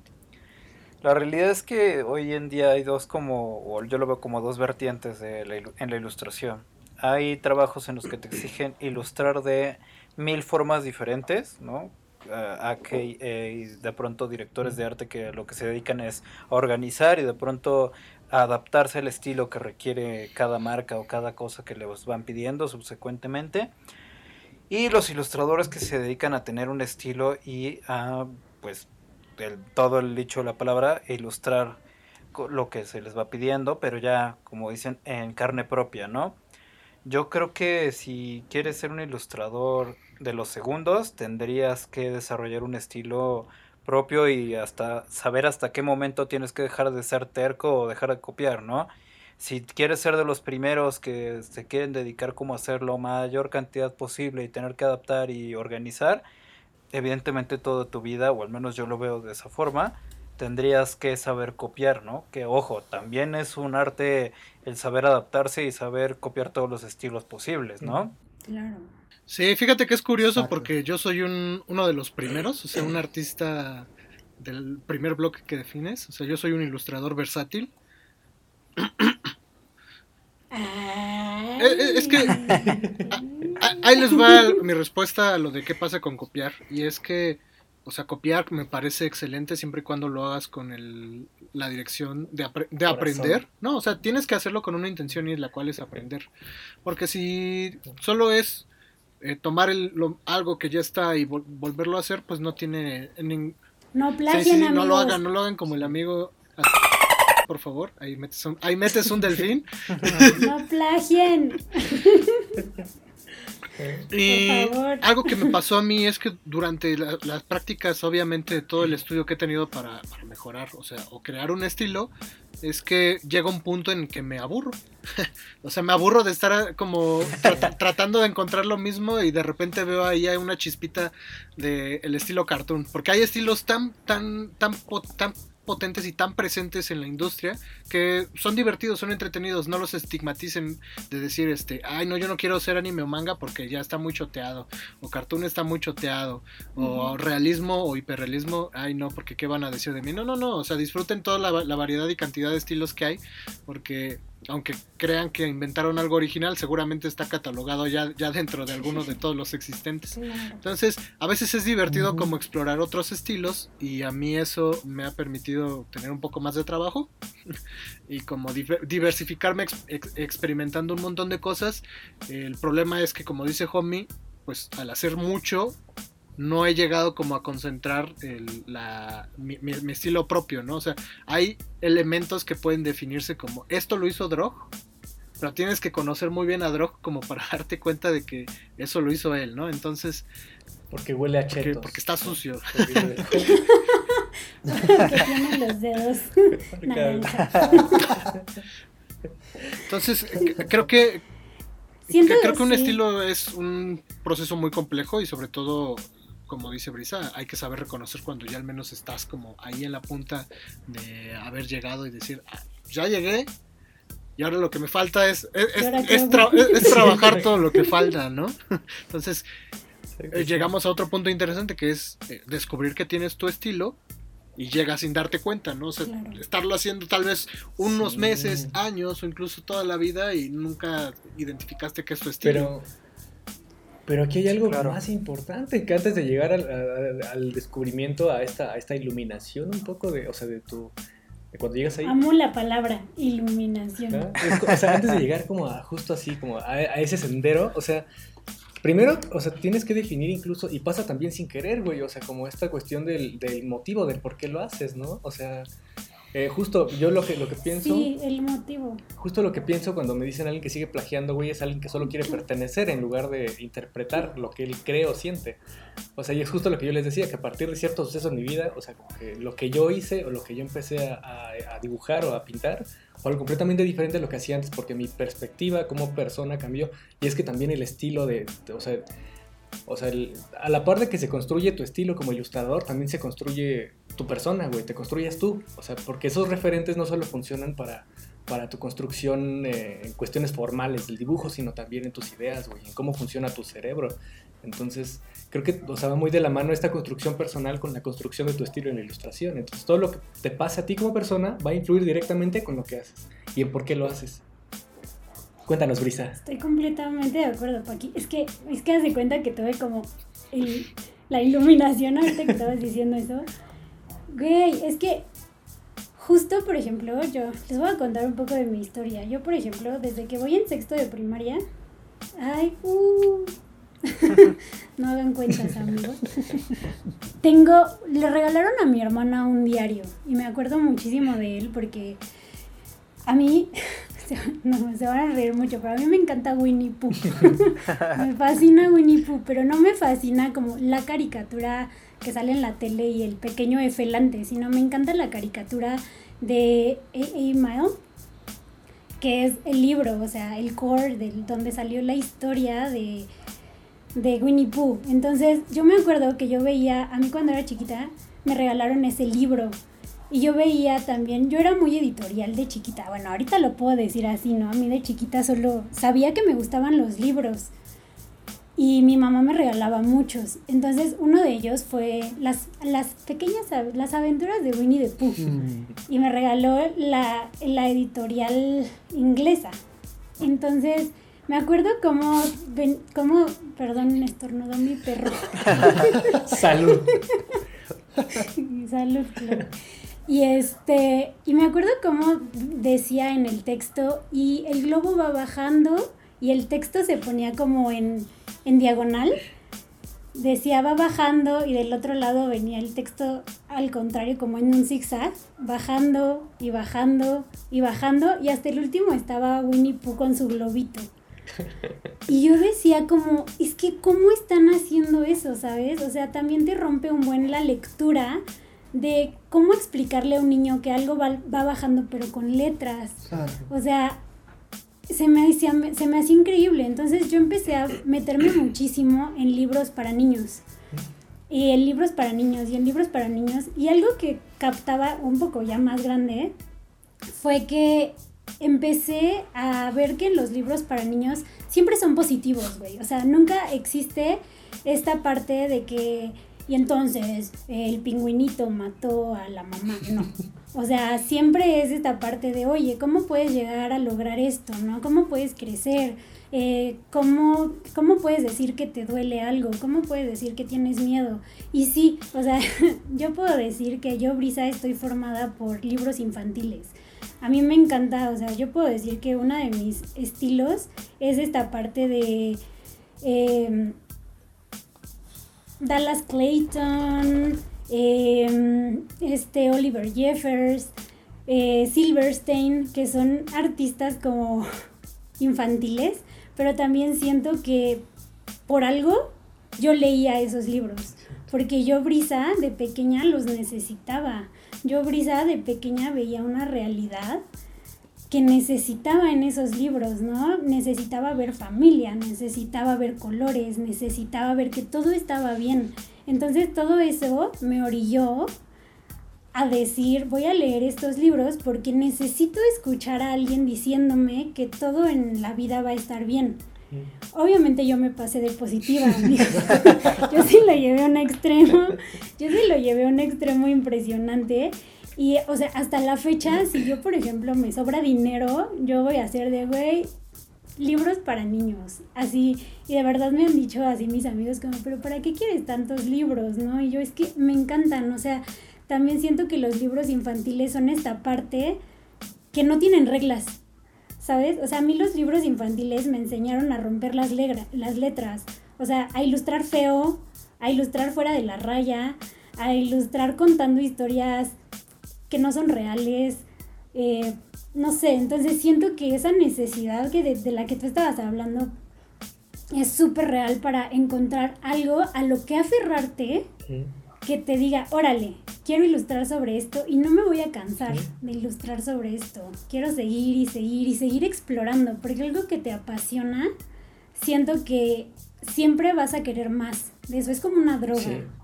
La realidad es que hoy en día hay dos como, o yo lo veo como dos vertientes de en la ilustración. Hay trabajos en los que te exigen ilustrar de mil formas diferentes, ¿no? a que eh, de pronto directores de arte que lo que se dedican es a organizar y de pronto a adaptarse al estilo que requiere cada marca o cada cosa que les van pidiendo subsecuentemente. Y los ilustradores que se dedican a tener un estilo y a, pues, todo el dicho de la palabra, ilustrar lo que se les va pidiendo, pero ya, como dicen, en carne propia, ¿no? Yo creo que si quieres ser un ilustrador de los segundos, tendrías que desarrollar un estilo propio y hasta saber hasta qué momento tienes que dejar de ser terco o dejar de copiar, ¿no? Si quieres ser de los primeros que se quieren dedicar como a hacer lo mayor cantidad posible y tener que adaptar y organizar, evidentemente toda tu vida, o al menos yo lo veo de esa forma, tendrías que saber copiar, ¿no? Que ojo, también es un arte el saber adaptarse y saber copiar todos los estilos posibles, ¿no?
Claro.
Sí, fíjate que es curioso
Exacto.
porque yo soy un, uno de los primeros, o sea, un artista del primer bloque que defines, o sea, yo soy un ilustrador versátil. Eh, eh, es que- Ahí les va mi respuesta a lo de qué pasa con copiar, y es que, o sea, copiar me parece excelente siempre y cuando lo hagas con el, la dirección de, apre- de aprender, ¿no? O sea, tienes que hacerlo con una intención y la cual es aprender, porque si solo es eh, tomar el- lo- algo que ya está y vol- volverlo a hacer, pues no tiene... nin-
No plagien,
sí,
amigos.
no lo hagan, no lo hagan como el amigo... Por favor, ahí metes un, ahí metes un delfín.
No plagien.
Y
Por favor.
algo que me pasó a mí es que durante la- las prácticas, obviamente, de todo el estudio que he tenido para, para mejorar, o sea, o crear un estilo, es que llega un punto en que me aburro. o sea, me aburro de estar como trata- tratando de encontrar lo mismo y de repente veo ahí hay una chispita del el estilo cartoon. Porque hay estilos tan, tan, tan, tan potentes y tan presentes en la industria que son divertidos, son entretenidos, no los estigmaticen de decir este, ay no, yo no quiero ser anime o manga porque ya está muy choteado, o cartoon está muy choteado, o realismo o hiperrealismo, ay no, porque qué van a decir de mí. No, no, no, o sea, disfruten toda la, la variedad y cantidad de estilos que hay, porque aunque crean que inventaron algo original, seguramente está catalogado ya, ya dentro de alguno de todos los existentes. Entonces, a veces es divertido como explorar otros estilos y a mí eso me ha permitido tener un poco más de trabajo y como diver- diversificarme ex- ex- experimentando un montón de cosas. El problema es que, como dice Homie, pues al hacer mucho no he llegado como a concentrar el- la, mi, mi- mi estilo propio, ¿no? O sea, hay elementos que pueden definirse como esto lo hizo Drog, pero tienes que conocer muy bien a Drog como para darte cuenta de que eso lo hizo él, ¿no? Entonces,
Porque huele a
porque,
chetos.
porque está sucio.
Porque
tiene los dedos.
Entonces, creo que
Siento
creo que un
sí.
estilo es un proceso muy complejo y sobre todo, como dice Brisa, hay que saber reconocer cuando ya al menos estás como ahí en la punta de haber llegado y decir, "Ah, ya llegué y ahora lo que me falta es, es, trabajar todo lo que falta, ¿no? Entonces, eh, llegamos a otro punto interesante que es eh, descubrir que tienes tu estilo y llegas sin darte cuenta, ¿no? O sea,
Claro.
estarlo haciendo tal vez unos
Sí.
meses, años o incluso toda la vida y nunca identificaste que es tu estilo.
Pero, pero aquí hay algo
Claro.
más importante que antes de llegar al, al- al descubrimiento, a esta, a esta iluminación un poco de, o sea, de tu... De cuando llegas ahí.
Amo la palabra iluminación.
o sea, antes de llegar como a justo así, como a, a ese sendero, o sea, primero, o sea, tienes que definir incluso, y pasa también sin querer, güey, o sea, como esta cuestión del, del motivo, del por qué lo haces, ¿no? O sea, Eh, justo, yo lo que, lo que pienso.
Sí, el motivo.
Justo lo que pienso cuando me dicen alguien que sigue plagiando, güey, es alguien que solo quiere pertenecer en lugar de interpretar lo que él cree o siente. O sea, y es justo lo que yo les decía, que a partir de ciertos sucesos en mi vida, o sea, como que lo que yo hice o lo que yo empecé a, a dibujar o a pintar fue algo completamente diferente a lo que hacía antes, porque mi perspectiva como persona cambió. Y es que también el estilo de, de o sea, o sea, a la par de que se construye tu estilo como ilustrador, también se construye tu persona, güey, te construyes tú. O sea, porque esos referentes no solo funcionan para, para tu construcción eh, en cuestiones formales del dibujo, sino también en tus ideas, güey, en cómo funciona tu cerebro. Entonces, creo que, o sea, va muy de la mano esta construcción personal con la construcción de tu estilo en la ilustración. Entonces, todo lo que te pasa a ti como persona va a influir directamente con lo que haces y en por qué lo haces. Cuéntanos, Brisa.
Estoy completamente de acuerdo, Paqui. Es que, es que haz de cuenta que tuve como la iluminación ahorita que estabas diciendo eso. Güey, es que justo, por ejemplo, yo les voy a contar un poco de mi historia. Yo, por ejemplo, desde que voy en sexto de primaria, ay, uh, no hagan cuentas, amigos. Tengo, le regalaron a mi hermana un diario y me acuerdo muchísimo de él porque a mí no, se van a reír mucho, pero a mí me encanta Winnie Pooh. me fascina Winnie Pooh, pero no me fascina como la caricatura que sale en la tele y el pequeño efelante, sino me encanta la caricatura de A.A. Mile, que es el libro, o sea, el core de donde salió la historia de, de Winnie Pooh. Entonces, yo me acuerdo que yo veía, a mí cuando era chiquita, me regalaron ese libro y yo veía también, yo era muy editorial de chiquita, bueno, ahorita lo puedo decir así, ¿no? A mí de chiquita solo sabía que me gustaban los libros y mi mamá me regalaba muchos. Entonces uno de ellos fue las, las pequeñas, las aventuras de Winnie the Pooh. Mm. Y me regaló la, la editorial inglesa. Entonces me acuerdo cómo, cómo perdón, estornudó mi perro.
Salud.
Salud, claro. Y este, y me acuerdo cómo decía en el texto, y el globo va bajando, y el texto se ponía como en, en diagonal. Decía va bajando y del otro lado venía el texto al contrario, como en un zigzag, bajando y bajando y bajando, y hasta el último estaba Winnie Pooh con su globito. Y yo decía como, es que ¿cómo están haciendo eso, sabes? O sea, también te rompe un buen la lectura de cómo explicarle a un niño que algo va, bajando pero con letras. O sea, se me, hacía, se me hacía increíble. Entonces yo empecé a meterme muchísimo en libros para niños. Y en libros para niños y en libros para niños. Y algo que captaba un poco ya más grande fue que empecé a ver que los libros para niños siempre son positivos, güey. O sea, nunca existe esta parte de que y entonces el pingüinito mató a la mamá. No. O sea, siempre es esta parte de, oye, ¿cómo puedes llegar a lograr esto? ¿No? ¿Cómo puedes crecer? Eh, ¿cómo, ¿Cómo puedes decir que te duele algo? ¿Cómo puedes decir que tienes miedo? Y sí, o sea, yo puedo decir que yo, Brisa, estoy formada por libros infantiles. A mí me encanta, o sea, yo puedo decir que uno de mis estilos es esta parte de... Eh, Dallas Clayton, em, este Oliver Jeffers, eh, Silverstein, que son artistas como infantiles, pero también siento que por algo yo leía esos libros, porque yo brisa de pequeña los necesitaba. Yo brisa de pequeña veía una realidad que necesitaba en esos libros, ¿no? Necesitaba ver familia, necesitaba ver colores, necesitaba ver que todo estaba bien. Entonces todo eso me orilló a decir, voy a leer estos libros porque necesito escuchar a alguien diciéndome que todo en la vida va a estar bien. Mm. Obviamente yo me pasé de positiva, yo sí lo llevé a un extremo, yo sí lo llevé a un extremo impresionante y, o sea, hasta la fecha, si yo, por ejemplo, me sobra dinero, yo voy a hacer de, güey, libros para niños. Así, y de verdad me han dicho así mis amigos como, pero ¿para qué quieres tantos libros? ¿No? Y yo es que me encantan, o sea, también siento que los libros infantiles son esta parte que no tienen reglas, ¿sabes? O sea, a mí los libros infantiles me enseñaron a romper las, las letras, o sea, a ilustrar feo, a ilustrar fuera de la raya, a ilustrar contando historias que no son reales. Eh, no sé, entonces siento que esa necesidad que de, la que tú estabas hablando es súper real para encontrar algo a lo que aferrarte que te diga, órale, quiero ilustrar sobre esto y no me voy a cansar de ilustrar sobre esto. Quiero seguir y seguir y seguir explorando, porque algo que te apasiona, siento que siempre vas a querer más. De eso es como una droga.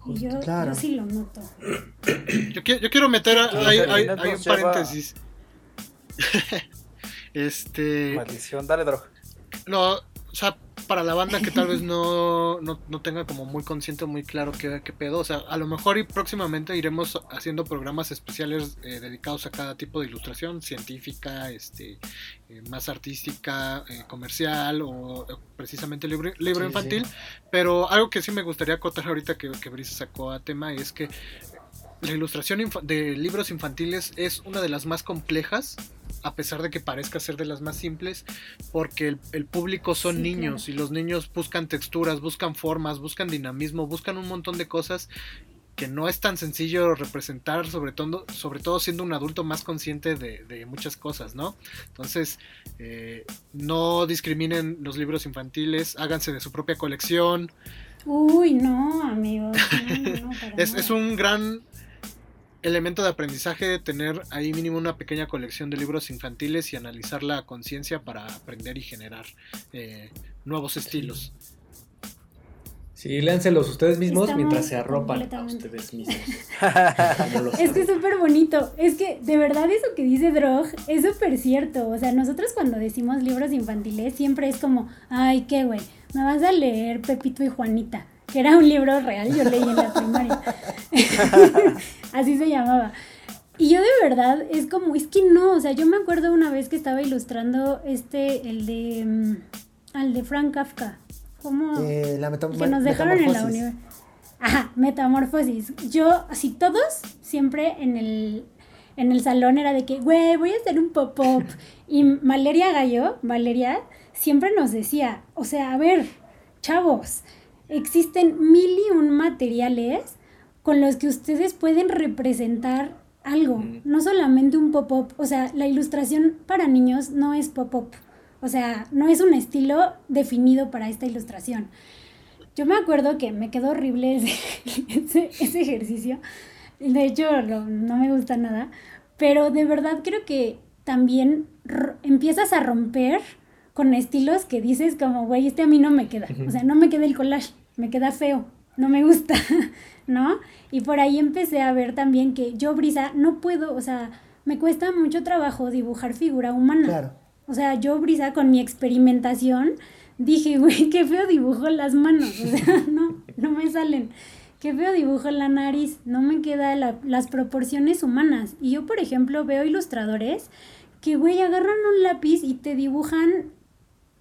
y yo, sí lo noto.
Yo, quiero meter, hay, un paréntesis. este.
Maldición, dale droga.
No, o sea, para la banda que tal vez no, no, tenga como muy consciente, muy claro qué, qué, pedo. O sea, a lo mejor y próximamente iremos haciendo programas especiales eh, dedicados a cada tipo de ilustración, científica, este, eh, más artística, eh, comercial o precisamente libro, libro infantil. Pero algo que sí me gustaría acotar ahorita que, que Brisa sacó a tema es que la ilustración de libros infantiles es una de las más complejas a pesar de que parezca ser de las más simples, porque el, público son niños y los niños buscan texturas, buscan formas, buscan dinamismo, buscan un montón de cosas que no es tan sencillo representar, sobre todo, sobre todo siendo un adulto más consciente de, muchas cosas, ¿no? Entonces, eh, no discriminen los libros infantiles, háganse de su propia colección.
Uy, no, amigos.
es, es, un gran elemento de aprendizaje tener ahí mínimo una pequeña colección de libros infantiles y analizar la conciencia para aprender y generar eh, nuevos estilos.
Sí, léanselos ustedes mismos mientras se arropan a ustedes mismos.
es que es súper bonito. Es que de verdad eso que dice Drog es súper cierto. O sea, nosotros cuando decimos libros infantiles siempre es como, ay, qué güey, me vas a leer Pepito y Juanita que era un libro real, yo leí en la primaria. Así se llamaba. Y yo de verdad es como, es que no, o sea, yo me acuerdo una vez que estaba ilustrando este, el de, um, al de Frank Kafka. ¿Cómo?
Eh, la
que nos dejaron en la universidad. Ajá, metamorfosis. Yo, así todos, siempre en el, en el salón era de que, güey, voy a hacer un pop-up. Y Valeria Gallo, Valeria, siempre nos decía, o sea, a ver, chavos, existen mil y un materiales con los que ustedes pueden representar algo, no solamente un pop-up, o sea, la ilustración para niños no es pop-up, o sea, no es un estilo definido para esta ilustración. Yo me acuerdo que me quedó horrible ese, ese, ejercicio, de hecho no me gusta nada, pero de verdad creo que también empiezas a romper con estilos que dices como, güey, este a mí no me queda. O sea, no me queda el collage, me queda feo, no me gusta, ¿no? Y por ahí empecé a ver también que yo, Brisa, no puedo, o sea, me cuesta mucho trabajo dibujar figura humana. Claro. O sea, yo, Brisa, con mi experimentación, dije, güey, qué feo dibujo las manos. O sea, no, no me salen. Qué feo dibujo la nariz. No me quedan las proporciones humanas. Y yo, por ejemplo, veo ilustradores que, güey, agarran un lápiz y te dibujan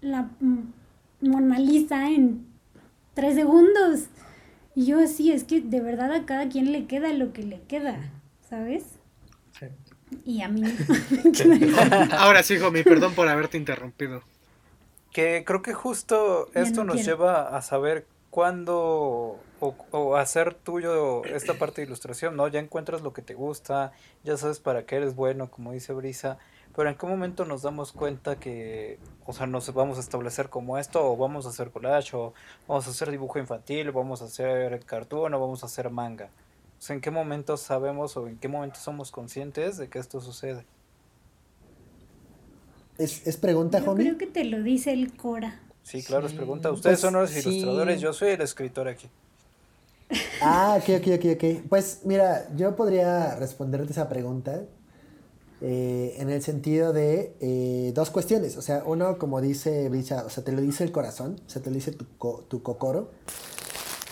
la Mona Lisa en tres segundos. Y yo sí, es que de verdad a cada quien le queda lo que le queda, ¿sabes? Sí. Y a mí
Ahora sí, mi perdón por haberte interrumpido.
Que creo que justo esto nos lleva a saber cuándo o, o, hacer tuyo esta parte de ilustración, ¿no? Ya encuentras lo que te gusta, ya sabes para qué eres bueno, como dice Brisa, pero ¿en qué momento nos damos cuenta que, o sea, nos vamos a establecer como esto, o vamos a hacer collage, o vamos a hacer dibujo infantil, o vamos a hacer cartoon, o vamos a hacer manga? O sea, ¿en qué momento sabemos o en qué momento somos conscientes de que esto sucede?
¿Es, es pregunta,
Yo creo que te lo dice el Cora.
Sí, claro, es pregunta. Ustedes pues son los ilustradores, yo soy el escritor aquí.
Ah, ok, ok, ok, ok. Pues mira, yo podría responderte esa pregunta eh, en el sentido de eh, dos cuestiones. O sea, uno, como dice Brisa, o sea, te lo dice el corazón, o sea, te lo dice tu, tu cocoro.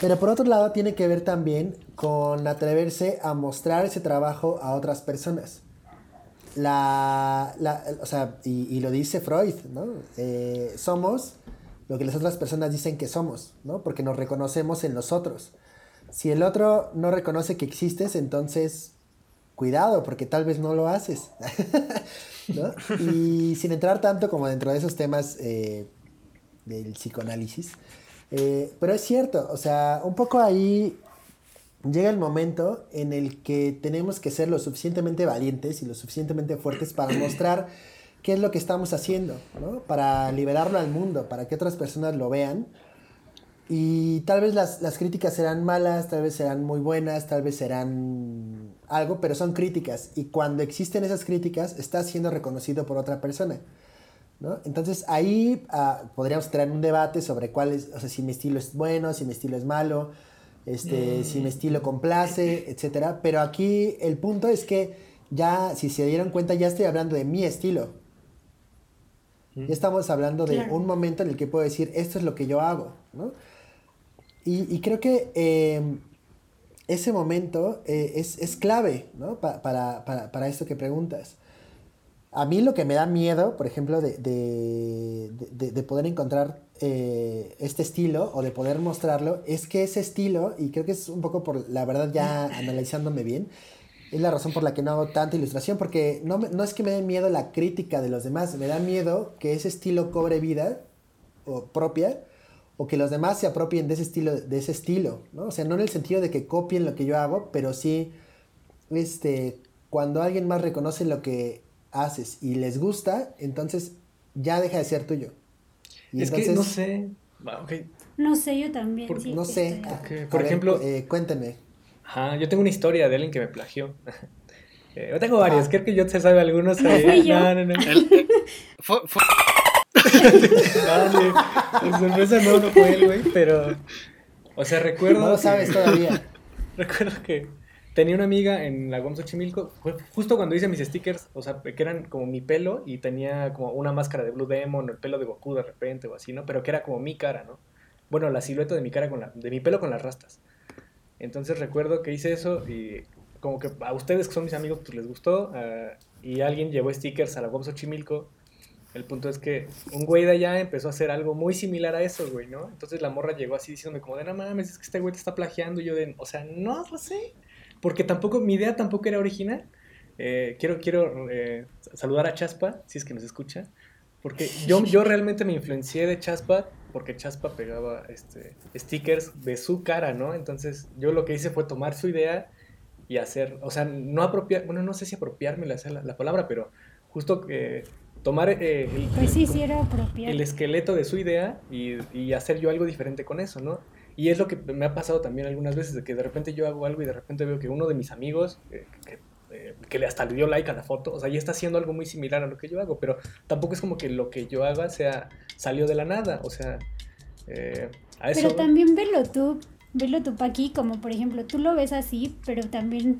Pero por otro lado, tiene que ver también con atreverse a mostrar ese trabajo a otras personas. La, la o sea, y, lo dice Freud, ¿no? Eh, somos lo que las otras personas dicen que somos, ¿no? Porque nos reconocemos en los otros. Si el otro no reconoce que existes, entonces cuidado, porque tal vez no lo haces. Y sin entrar tanto como dentro de esos temas eh, del psicoanálisis. Eh, pero es cierto, o sea, un poco ahí llega el momento en el que tenemos que ser lo suficientemente valientes y lo suficientemente fuertes para mostrar qué es lo que estamos haciendo, ¿no? Para liberarlo al mundo, para que otras personas lo vean. Y tal vez las, las críticas serán malas, tal vez serán muy buenas, tal vez serán algo, pero son críticas. Y cuando existen esas críticas, está siendo reconocido por otra persona. ¿no? Entonces ahí ah, podríamos tener un debate sobre cuál es, o sea, si mi estilo es bueno, si mi estilo es malo, este, si mi estilo complace, etcétera. Pero aquí el punto es que ya, si se dieron cuenta, ya estoy hablando de mi estilo. Ya estamos hablando de un momento en el que puedo decir, esto es lo que yo hago, ¿no? Y, y creo que eh, ese momento eh, es, es clave, ¿no? Pa- para, para, para esto que preguntas. A mí lo que me da miedo, por ejemplo, de, de, de- de poder encontrar eh, este estilo o de poder mostrarlo, es que ese estilo, y creo que es un poco por, la verdad, ya analizándome bien, es la razón por la que no hago tanta ilustración, porque no, no es que me dé miedo la crítica de los demás, me da miedo que ese estilo cobre vida o propia o que los demás se apropien de ese estilo, de ese estilo, ¿no? O sea, no en el sentido de que copien lo que yo hago, pero sí, este, cuando alguien más reconoce lo que haces y les gusta, entonces ya deja de ser tuyo. Y
es que no sé. Ah, ok.
No sé, yo también.
Por-
sí,
no sé.
estoy-
Ok,
A
Por
ver,
ejemplo,
eh, cuéntenme.
Ajá, yo tengo una historia de alguien que me plagió. Eh, yo tengo varias,
Ah.
creo que yo te sabe algunos.
¿No
ahí.
fui yo?
No, no, no.
El- eh, fue- fue-
Por sorpresa no, no fue él, güey, pero... O sea, recuerdo...
No lo
que-
sabes todavía.
Recuerdo que tenía una amiga en la UAM Xochimilco, fue justo cuando hice mis stickers, o sea, que eran como mi pelo y tenía como una máscara de Blue Demon o el pelo de Goku de repente o así, ¿no? Pero que era como mi cara, ¿no? Bueno, la silueta de mi cara con la, de mi pelo con las rastas. Entonces recuerdo que hice eso y como que a ustedes que son mis amigos pues les gustó ah, y alguien llevó stickers a la UAM Xochimilco. El punto es que un güey de allá empezó a hacer algo muy similar a eso, güey, ¿no? Entonces la morra llegó así diciéndome como de, no mames, es que este güey te está plagiando. Y yo de, o sea, no lo sé. Porque tampoco, mi idea tampoco era original. Eh, quiero quiero eh, saludar a Chaspa, si es que nos escucha. Porque yo, yo realmente me influencié de Chaspa porque Chaspa pegaba este, stickers de su cara, ¿no? Entonces yo lo que hice fue tomar su idea y hacer, o sea, no apropiar, bueno, no sé si apropiarme la, la, la palabra, pero justo eh, tomar eh, el,
Pues sí, sí era
el esqueleto de su idea y, y hacer yo algo diferente con eso, ¿no? Y es lo que me ha pasado también algunas veces, de que de repente yo hago algo y de repente veo que uno de mis amigos, eh, que, eh, que le hasta le dio like a la foto, o sea, ya está haciendo algo muy similar a lo que yo hago, pero tampoco es como que lo que yo haga sea salió de la nada, o sea, eh, a eso...
Pero también velo tú, velo tú, Paqui, como por ejemplo, tú lo ves así, pero también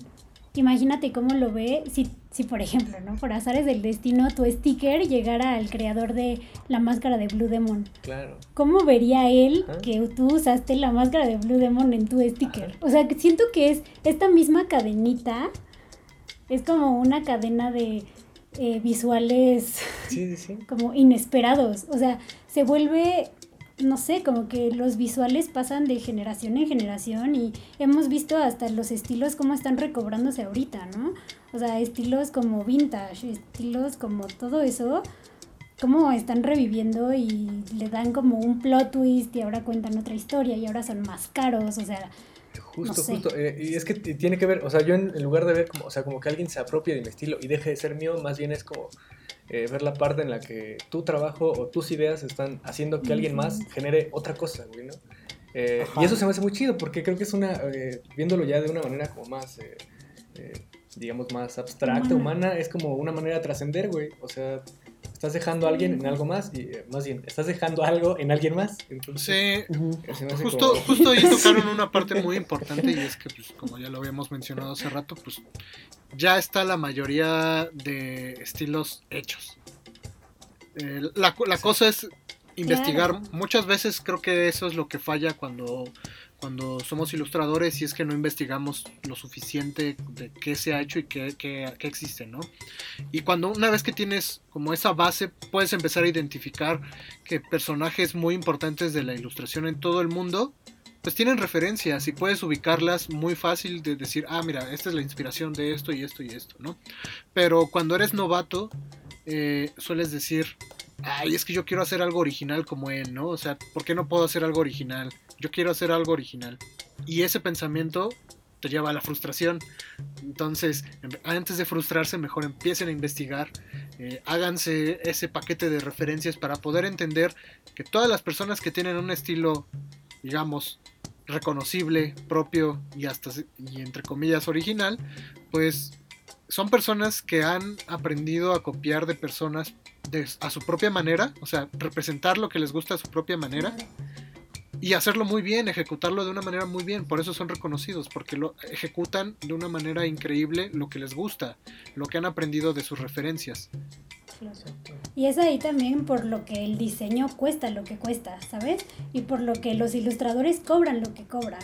imagínate cómo lo ve si, si por ejemplo, ¿no? Por azares del destino, tu sticker llegara al creador de la máscara de Blue Demon.
Claro.
¿Cómo vería él
Ajá.
que tú usaste la máscara de Blue Demon en tu sticker? O sea, siento que es esta misma cadenita, es como una cadena de eh, visuales
Sí, sí, sí.
como inesperados. O sea, se vuelve, no sé, como que los visuales pasan de generación en generación y hemos visto hasta los estilos cómo están recobrándose ahorita, ¿no? O sea, estilos como vintage, estilos como todo eso, cómo están reviviendo y le dan como un plot twist y ahora cuentan otra historia y ahora son más caros, o sea,
Justo,
No sé.
justo. eh, y es que tiene que ver, o sea, yo en, en lugar de ver como, o sea, como que alguien se apropie de mi estilo y deje de ser mío, más bien es como eh, ver la parte en la que tu trabajo o tus ideas están haciendo que alguien más genere otra cosa, güey, ¿no? Eh, y eso se me hace muy chido porque creo que es una, eh, viéndolo ya de una manera como más, eh, eh, digamos, más abstracta,
Humana.
humana, es como una manera de trascender, güey. O sea, estás dejando a alguien en algo más y eh, más bien, estás dejando algo en alguien más. Entonces,
Sí, Justo,
como-
justo ahí tocaron una parte muy importante y es que, pues, como ya lo habíamos mencionado hace rato, pues ya está la mayoría de estilos hechos. Eh, la, la cosa es investigar.
Claro.
Muchas veces creo que eso es lo que falla cuando, cuando somos ilustradores y es que no investigamos lo suficiente de qué se ha hecho y qué, qué- qué existe, ¿no? Y cuando una vez que tienes como esa base, puedes empezar a identificar que personajes muy importantes de la ilustración en todo el mundo, pues tienen referencias y puedes ubicarlas muy fácil de decir, ah, mira, esta es la inspiración de esto y esto y esto, ¿no? Pero cuando eres novato, eh, sueles decir, ay, es que yo quiero hacer algo original como él, ¿no? O sea, ¿por qué no puedo hacer algo original? Yo quiero hacer algo original. Y ese pensamiento te lleva a la frustración. Entonces, antes de frustrarse, mejor empiecen a investigar, eh, háganse ese paquete de referencias para poder entender que todas las personas que tienen un estilo, digamos, reconocible, propio y hasta y entre comillas original, pues son personas que han aprendido a copiar de personas a su propia manera, o sea, representar lo que les gusta a su propia manera y hacerlo muy bien, ejecutarlo de una manera muy bien. Por eso son reconocidos, porque lo ejecutan de una manera increíble lo que les gusta, lo que han aprendido de sus referencias.
Y es ahí también por lo que el diseño cuesta lo que cuesta, ¿sabes? Y por lo que los ilustradores cobran lo que cobran.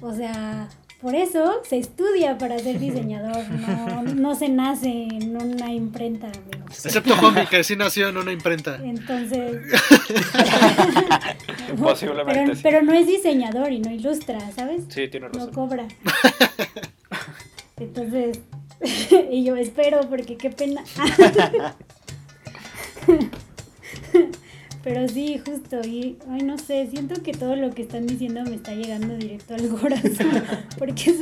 O sea, por eso se estudia para ser diseñador, no, se nace en una imprenta, amigos.
Excepto Homie, que sí nació en una imprenta.
Entonces.
Posiblemente.
Pero, pero, no es diseñador y no ilustra, ¿sabes?
Sí, tiene razón.
No cobra. Entonces. y yo espero, porque qué pena. Pero sí, justo, y ay, no sé, siento que todo lo que están diciendo me está llegando directo al corazón, porque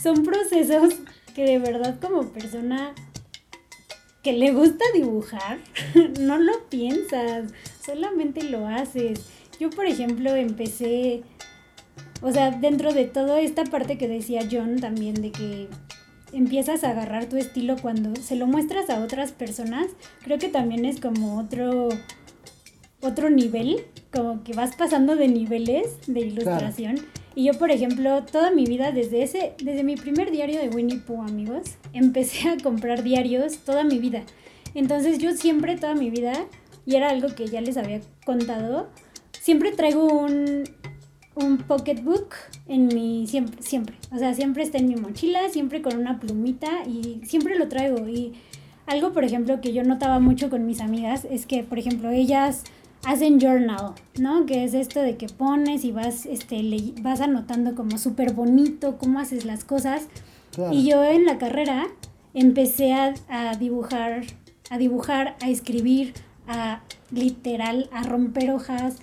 son procesos que de verdad como persona que le gusta dibujar, no lo piensas, solamente lo haces. Yo, por ejemplo, empecé, o sea, dentro de toda esta parte que decía John también, de que empiezas a agarrar tu estilo cuando se lo muestras a otras personas, creo que también es como otro otro nivel, como que vas pasando de niveles de ilustración. Y yo, por ejemplo, toda mi vida, desde ese, desde mi primer diario de Winnie Pooh, amigos, empecé a comprar diarios toda mi vida. Entonces yo siempre, toda mi vida, y era algo que ya les había contado, siempre traigo un, un pocketbook en mi, siempre, siempre. O sea, siempre está en mi mochila, siempre con una plumita y siempre lo traigo. Y algo, por ejemplo, que yo notaba mucho con mis amigas es que, por ejemplo, ellas hacen journal, ¿no? Que es esto de que pones y vas, este, vas anotando como súper bonito cómo haces las cosas. Y yo en la carrera empecé a, dibujar, a dibujar, a escribir, a literal, a romper hojas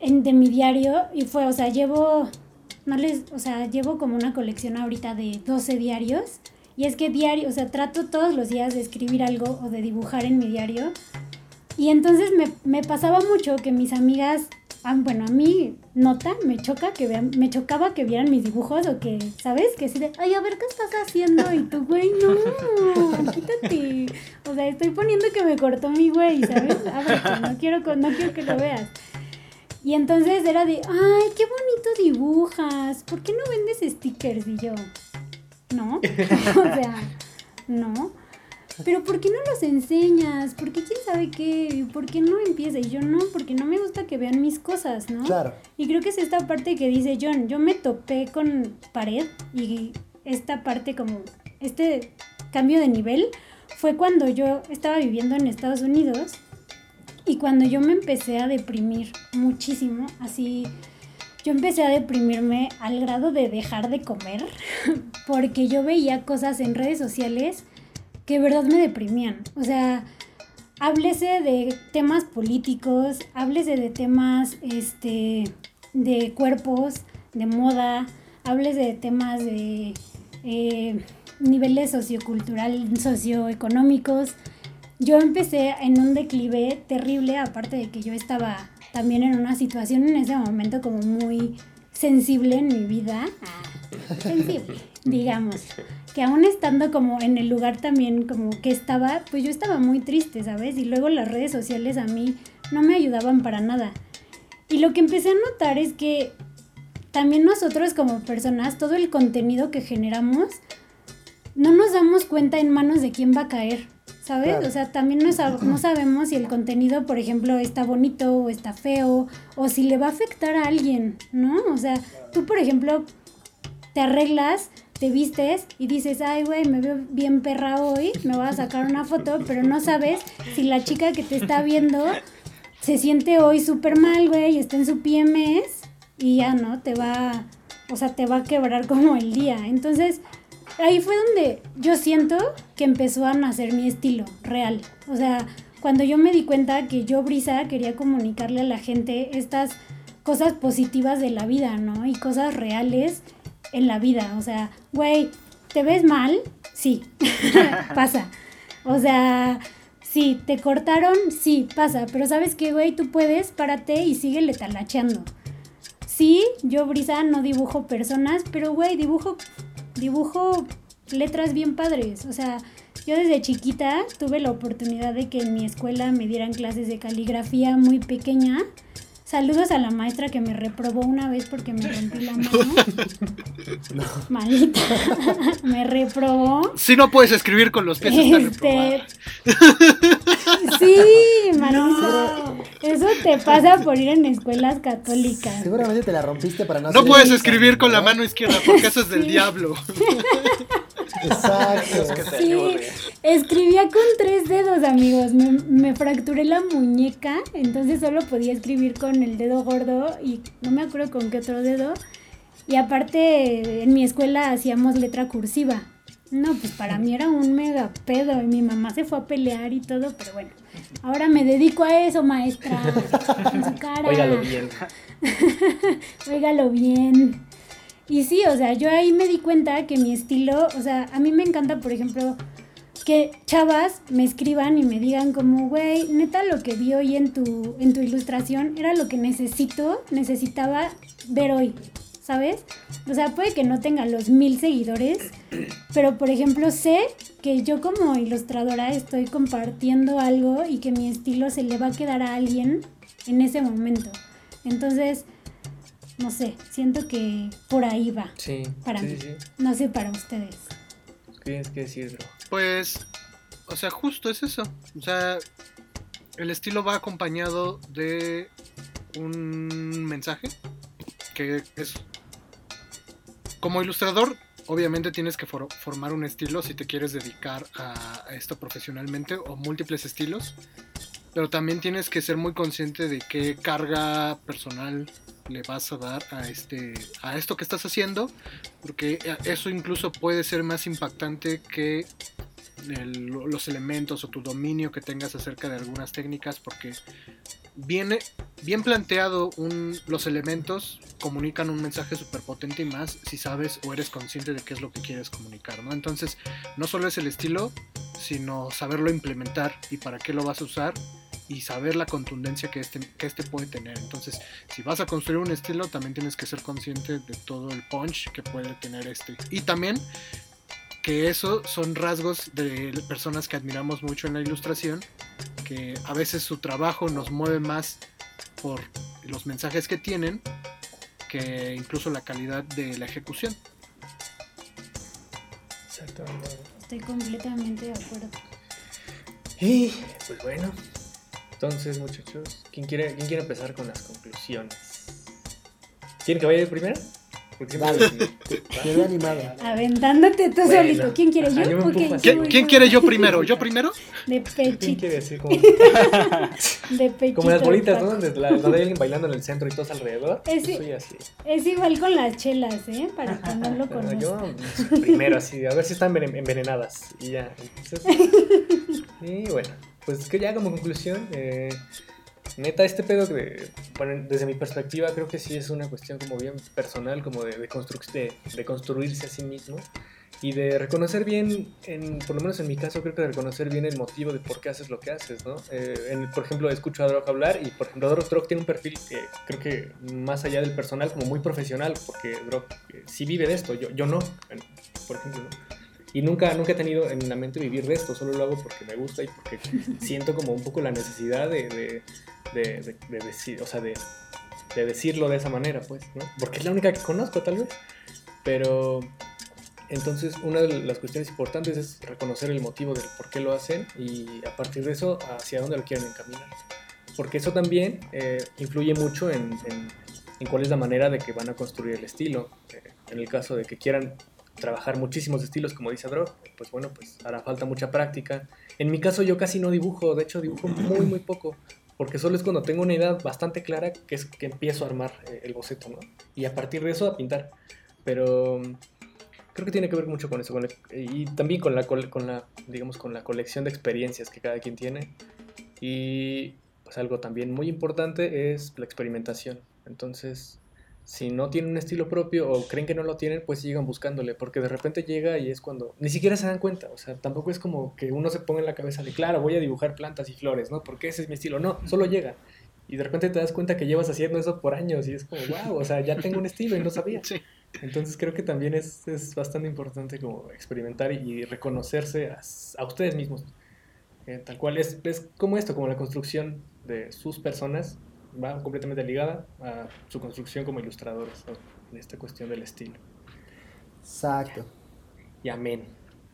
en, de mi diario. Y fue, o sea, llevo, no les, o sea, llevo como una colección ahorita de 12 diarios. Y es que diario, o sea, trato todos los días de escribir algo o de dibujar en mi diario y entonces me, me pasaba mucho que mis amigas, ah, bueno, a mí nota, me choca que vean, me chocaba que vieran mis dibujos o que, ¿sabes? Que así de, ay, a ver qué estás haciendo y tú, güey, no, quítate. O sea, estoy poniendo que me cortó mi güey, ¿sabes? Ábrete, no quiero, no quiero que lo veas. Y entonces era de, ay, qué bonito dibujas, ¿por qué no vendes stickers? Y yo, no, o sea, no pero ¿por qué no los enseñas? ¿Por qué quién sabe qué? ¿Por qué no empieza? Y yo no, porque no me gusta que vean mis cosas, ¿no?
Claro.
Y creo que es esta parte que dice John, yo me topé con pared y esta parte como, este cambio de nivel fue cuando yo estaba viviendo en Estados Unidos y cuando yo me empecé a deprimir muchísimo, así yo empecé a deprimirme al grado de dejar de comer porque yo veía cosas en redes sociales que de verdad me deprimían. O sea, háblese de temas políticos, háblese de temas este, de cuerpos, de moda, háblese de temas de eh, niveles sociocultural, socioeconómicos. Yo empecé en un declive terrible, aparte de que yo estaba también en una situación en ese momento como muy sensible en mi vida. Ah, sensible, digamos que aún estando como en el lugar también como que estaba, pues yo estaba muy triste, ¿sabes? Y luego las redes sociales a mí no me ayudaban para nada. Y lo que empecé a notar es que también nosotros como personas, todo el contenido que generamos, no nos damos cuenta en manos de quién va a caer, ¿sabes? O sea, también no, no sabemos si el contenido, por ejemplo, está bonito o está feo, o si le va a afectar a alguien, ¿no? O sea, tú, por ejemplo, te arreglas te vistes y dices, ay, güey, me veo bien perra hoy, me voy a sacar una foto, pero no sabes si la chica que te está viendo se siente hoy súper mal, güey, está en su PMS y ya, ¿no? Te va, o sea, te va a quebrar como el día. Entonces, ahí fue donde yo siento que empezó a nacer mi estilo real. O sea, cuando yo me di cuenta que yo, Brisa, quería comunicarle a la gente estas cosas positivas de la vida, ¿no? Y cosas reales en la vida. O sea, güey, ¿te ves mal? Sí, pasa. O sea, sí, te cortaron, sí, pasa. Pero ¿sabes qué, güey? Tú puedes, párate y síguele talacheando. Sí, yo, Brisa, no dibujo personas, pero, güey, dibujo, dibujo letras bien padres. O sea, yo desde chiquita tuve la oportunidad de que en mi escuela me dieran clases de caligrafía muy pequeña. Saludos a la maestra que me reprobó una vez porque me rompí la mano. Malita. me reprobó.
Si no puedes escribir con los pies, este...
Sí, mano. Eso te pasa por ir en escuelas católicas.
Seguramente te la rompiste para no
No puedes escribir con la mano izquierda porque eso es del diablo.
Exacto.
Sí, escribía con tres dedos, amigos. Me, me, fracturé la muñeca, entonces solo podía escribir con el dedo gordo y no me acuerdo con qué otro dedo. Y aparte, en mi escuela hacíamos letra cursiva. No, pues para mí era un mega pedo y mi mamá se fue a pelear y todo, pero bueno. Ahora me dedico a eso, maestra. En su cara.
Óigalo bien.
Óigalo bien. Y sí, o sea, yo ahí me di cuenta que mi estilo, o sea, a mí me encanta, por ejemplo, que chavas me escriban y me digan como, güey, neta lo que vi hoy en tu, en tu ilustración era lo que necesito, necesitaba ver hoy, ¿sabes? O sea, puede que no tenga los mil seguidores, pero por ejemplo sé que yo como ilustradora estoy compartiendo algo y que mi estilo se le va a quedar a alguien en ese momento. Entonces, no sé, siento que por ahí va.
Sí.
Para
sí,
mí.
sí.
No sé para ustedes.
¿Qué tienes que decir, bro?
Pues, o sea, justo es eso. O sea, el estilo va acompañado de un mensaje que es... Como ilustrador, obviamente tienes que for formar un estilo si te quieres dedicar a, a esto profesionalmente o múltiples estilos. Pero también tienes que ser muy consciente de qué carga personal le vas a dar a este a esto que estás haciendo porque eso incluso puede ser más impactante que los elementos o tu dominio que tengas acerca de algunas técnicas porque viene bien planteado los elementos comunican un mensaje súper potente y más si sabes o eres consciente de qué es lo que quieres comunicar ¿no? entonces no solo es el estilo sino saberlo implementar y para qué lo vas a usar y saber la contundencia que este, que este puede tener. Entonces, si vas a construir un estilo, también tienes que ser consciente de todo el punch que puede tener este. Y también que eso son rasgos de personas que admiramos mucho en la ilustración, que a veces su trabajo nos mueve más por los mensajes que tienen que incluso la calidad de la ejecución.
Exactamente.
Estoy completamente de acuerdo.
Y pues bueno, entonces, muchachos, ¿quién quiere, ¿quién quiere empezar con las conclusiones? ¿Quieren que vaya yo primero? Porque
Vale. Animado.
Aventándote tú
Bueno.
solito. ¿Quién quiere
Ajá,
yo?
yo.
¿Quién, quién quiere yo primero? ¿Yo primero?
De
¿Quién
pechito.
quiere decir como,
De pechito.
como las bolitas. ¿no? Donde, la- donde hay alguien bailando en el centro y todos alrededor? Yo soy así.
Es igual con las chelas, ¿eh? Para que no lo conozcan.
yo primero así, a ver si están enven- envenenadas. Y ya. Entonces, y bueno, pues que ya como conclusión, eh, neta, este pedo bueno, desde mi perspectiva, creo que sí es una cuestión como bien personal, como de, de, construc- de, de construirse a sí mismo. Y de reconocer bien, en, por lo menos en mi caso, creo que de reconocer bien el motivo de por qué haces lo que haces, ¿no? Eh, en- por ejemplo, escucho a Drog hablar y, por ejemplo, Drog, tiene un perfil que creo que más allá del personal, como muy profesional, porque Drog eh, sí vive de esto, yo, yo no, por ejemplo, ¿no? Y nunca, nunca he tenido en la mente vivir de esto, solo lo hago porque me gusta y porque siento como un poco la necesidad de, de, de, de- de decir, o sea, de decirlo de esa manera, pues, ¿no? Porque es la única que conozco, tal vez. Pero entonces, una de las cuestiones importantes es reconocer el motivo del por qué lo hacen y a partir de eso, hacia dónde lo quieren encaminar. Porque eso también eh, influye mucho en, en- en cuál es la manera de que van a construir el estilo. Eh, en el caso de que quieran trabajar muchísimos estilos, como dice Drog, pues bueno, pues hará falta mucha práctica. En mi caso, yo casi no dibujo, de hecho, dibujo muy, muy poco. Porque solo es cuando tengo una idea bastante clara que es que empiezo a armar eh, el boceto, ¿no? Y a partir de eso a pintar. Pero creo que tiene que ver mucho con eso con la- y también con la, con la digamos con la colección de experiencias que cada quien tiene y pues algo también muy importante es la experimentación entonces si no tienen un estilo propio o creen que no lo tienen, pues sigan buscándole, porque de repente llega y es cuando ni siquiera se dan cuenta, o sea, tampoco es como que uno se ponga en la cabeza de, claro, voy a dibujar plantas y flores, ¿no? Porque ese es mi estilo, no, solo llega. Y de repente te das cuenta que llevas haciendo eso por años y es como, wow, o sea, ya tengo un estilo y no sabía. Entonces creo que también es, es bastante importante como experimentar y reconocerse a, ustedes mismos. Eh, tal cual es, es como esto, como la construcción de sus personas va completamente ligada a su construcción como ilustradores, en esta cuestión del estilo.
Exacto.
Y amén.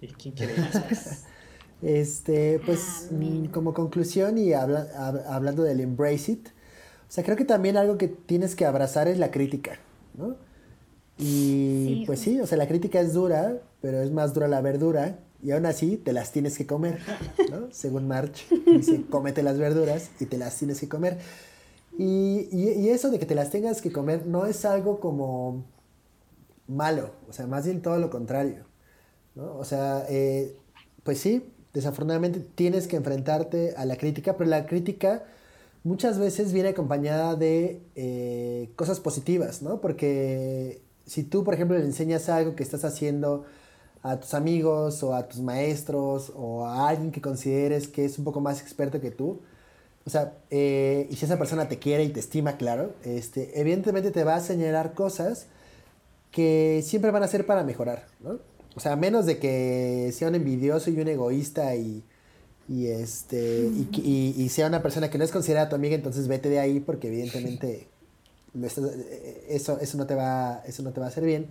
¿Y quién quiere ir después?
este, pues como conclusión y hablando del embrace it, o sea, creo que también algo que tienes que abrazar es la crítica, ¿no? Y pues sí, o sea, la crítica es dura, pero es más dura la verdura y aún así te las tienes que comer, ¿no? Según March, dice, cómete las verduras y te las tienes que comer. Y, eso de que te las tengas que comer no es algo como malo, o sea, más bien todo lo contrario, ¿no? O sea, eh, pues sí, desafortunadamente tienes que enfrentarte a la crítica, pero la crítica muchas veces viene acompañada de eh, cosas positivas, ¿no? Porque si tú, por ejemplo, le enseñas algo que estás haciendo a tus amigos o a tus maestros o a alguien que consideres que es un poco más experto que tú, o sea, eh, y si esa persona te quiere y te estima, claro, este, evidentemente te va a señalar cosas que siempre van a ser para mejorar, ¿no? O sea, a menos de que sea un envidioso y un egoísta y, y este, y, y, sea una persona que no es considerada tu amiga, entonces vete de ahí porque evidentemente eso, eso, no te va, eso no te va a hacer bien.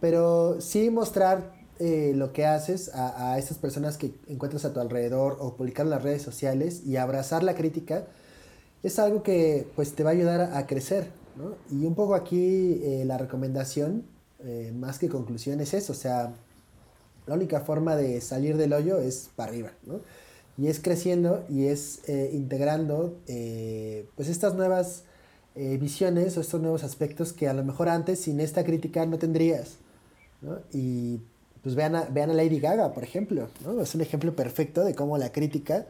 Pero sí mostrar eh, lo que haces a, a estas personas que encuentras a tu alrededor o publicar en las redes sociales y abrazar la crítica es algo que pues te va a ayudar a, crecer. ¿no? Y un poco aquí eh, la recomendación, eh, más que conclusión, es eso. O sea, la única forma de salir del hoyo es para arriba. ¿no? Y es creciendo y es integrando pues estas nuevas visiones o estos nuevos aspectos que a lo mejor antes sin esta crítica no tendrías. ¿no? Y pues vean a, vean a Lady Gaga, por ejemplo, ¿no? Es un ejemplo perfecto de cómo la crítica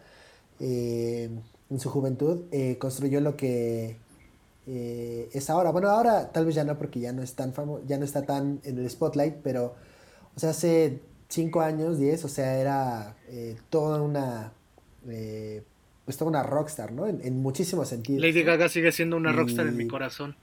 eh, en su juventud eh, construyó lo que eh, es ahora. Bueno, ahora tal vez ya no porque ya no es tan famoso, ya no está tan en el spotlight, pero, o sea, hace 5 años, 10, o sea, era toda una, pues toda una rockstar, ¿no? En, muchísimos sentidos.
Lady Gaga sigue siendo una rockstar en mi corazón.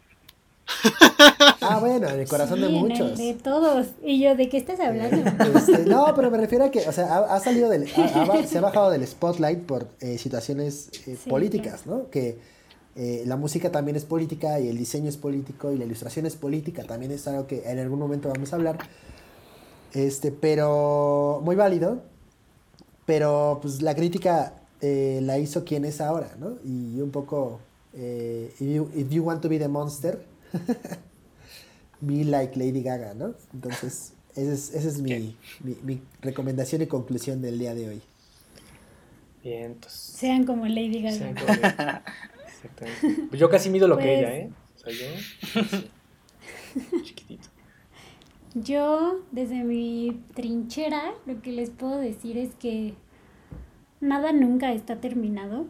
Ah, bueno, en el corazón de muchos.
de todos. Y yo, ¿de qué estás hablando?
Este, no, pero me refiero a que, o sea, ha, salido del, se ha bajado del spotlight por eh, situaciones eh, políticas, ¿no? Que eh, la música también es política y el diseño es político y la ilustración es política, también es algo que en algún momento vamos a hablar. Este, pero muy válido. Pero pues la crítica la hizo quien es ahora, ¿no? Y un poco, if you want to be the monster, Be like Lady Gaga, ¿no? Entonces, esa es, mi, recomendación y conclusión del día de hoy.
Bien, entonces.
Sean como Lady Gaga. Sean como
Exactamente. Pues yo casi mido lo que pues ella, ¿eh? O sea, yo. chiquitito.
Yo, desde mi trinchera, lo que les puedo decir es que nada nunca está terminado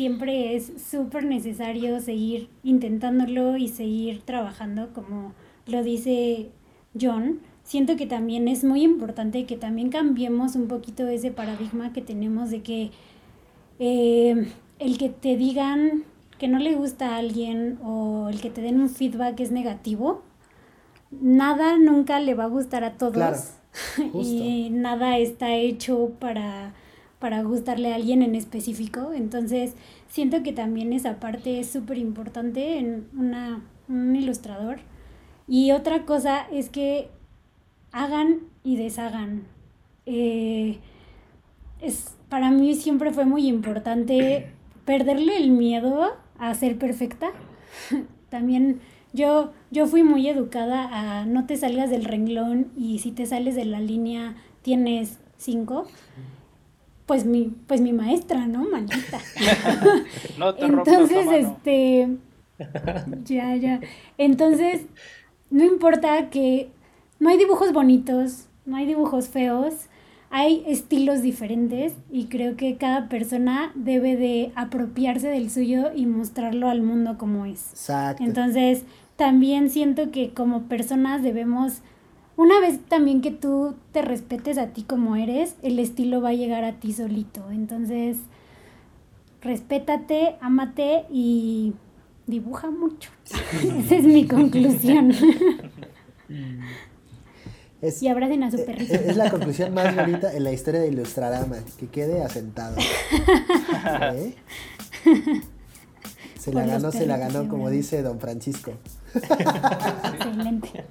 siempre es súper necesario seguir intentándolo y seguir trabajando, como lo dice John. Siento que también es muy importante que también cambiemos un poquito ese paradigma que tenemos de que eh, el que te digan que no le gusta a alguien o el que te den un feedback es negativo, nada nunca le va a gustar a todos. y nada está hecho para para gustarle a alguien en específico. Entonces, siento que también esa parte es súper importante en una, un ilustrador. Y otra cosa es que hagan y deshagan. Eh, es, para mí siempre fue muy importante perderle el miedo a ser perfecta. También yo, yo fui muy educada a no te salgas del renglón y si te sales de la línea tienes cinco pues mi, pues mi maestra, ¿no? Maldita. no te Entonces, este, ya, ya. Entonces, no importa que no hay dibujos bonitos, no hay dibujos feos, hay estilos diferentes y creo que cada persona debe de apropiarse del suyo y mostrarlo al mundo como es. Exacto. Entonces, también siento que como personas debemos, una vez también que tú te respetes a ti como eres, el estilo va a llegar a ti solito. Entonces, respétate, ámate y dibuja mucho. Esa es mi conclusión. y abracen a su perrito.
Es, la conclusión más bonita en la historia de Ilustradama, que quede asentado. ¿Eh? Se la ganó, se la ganó, como dice don Francisco. Excelente.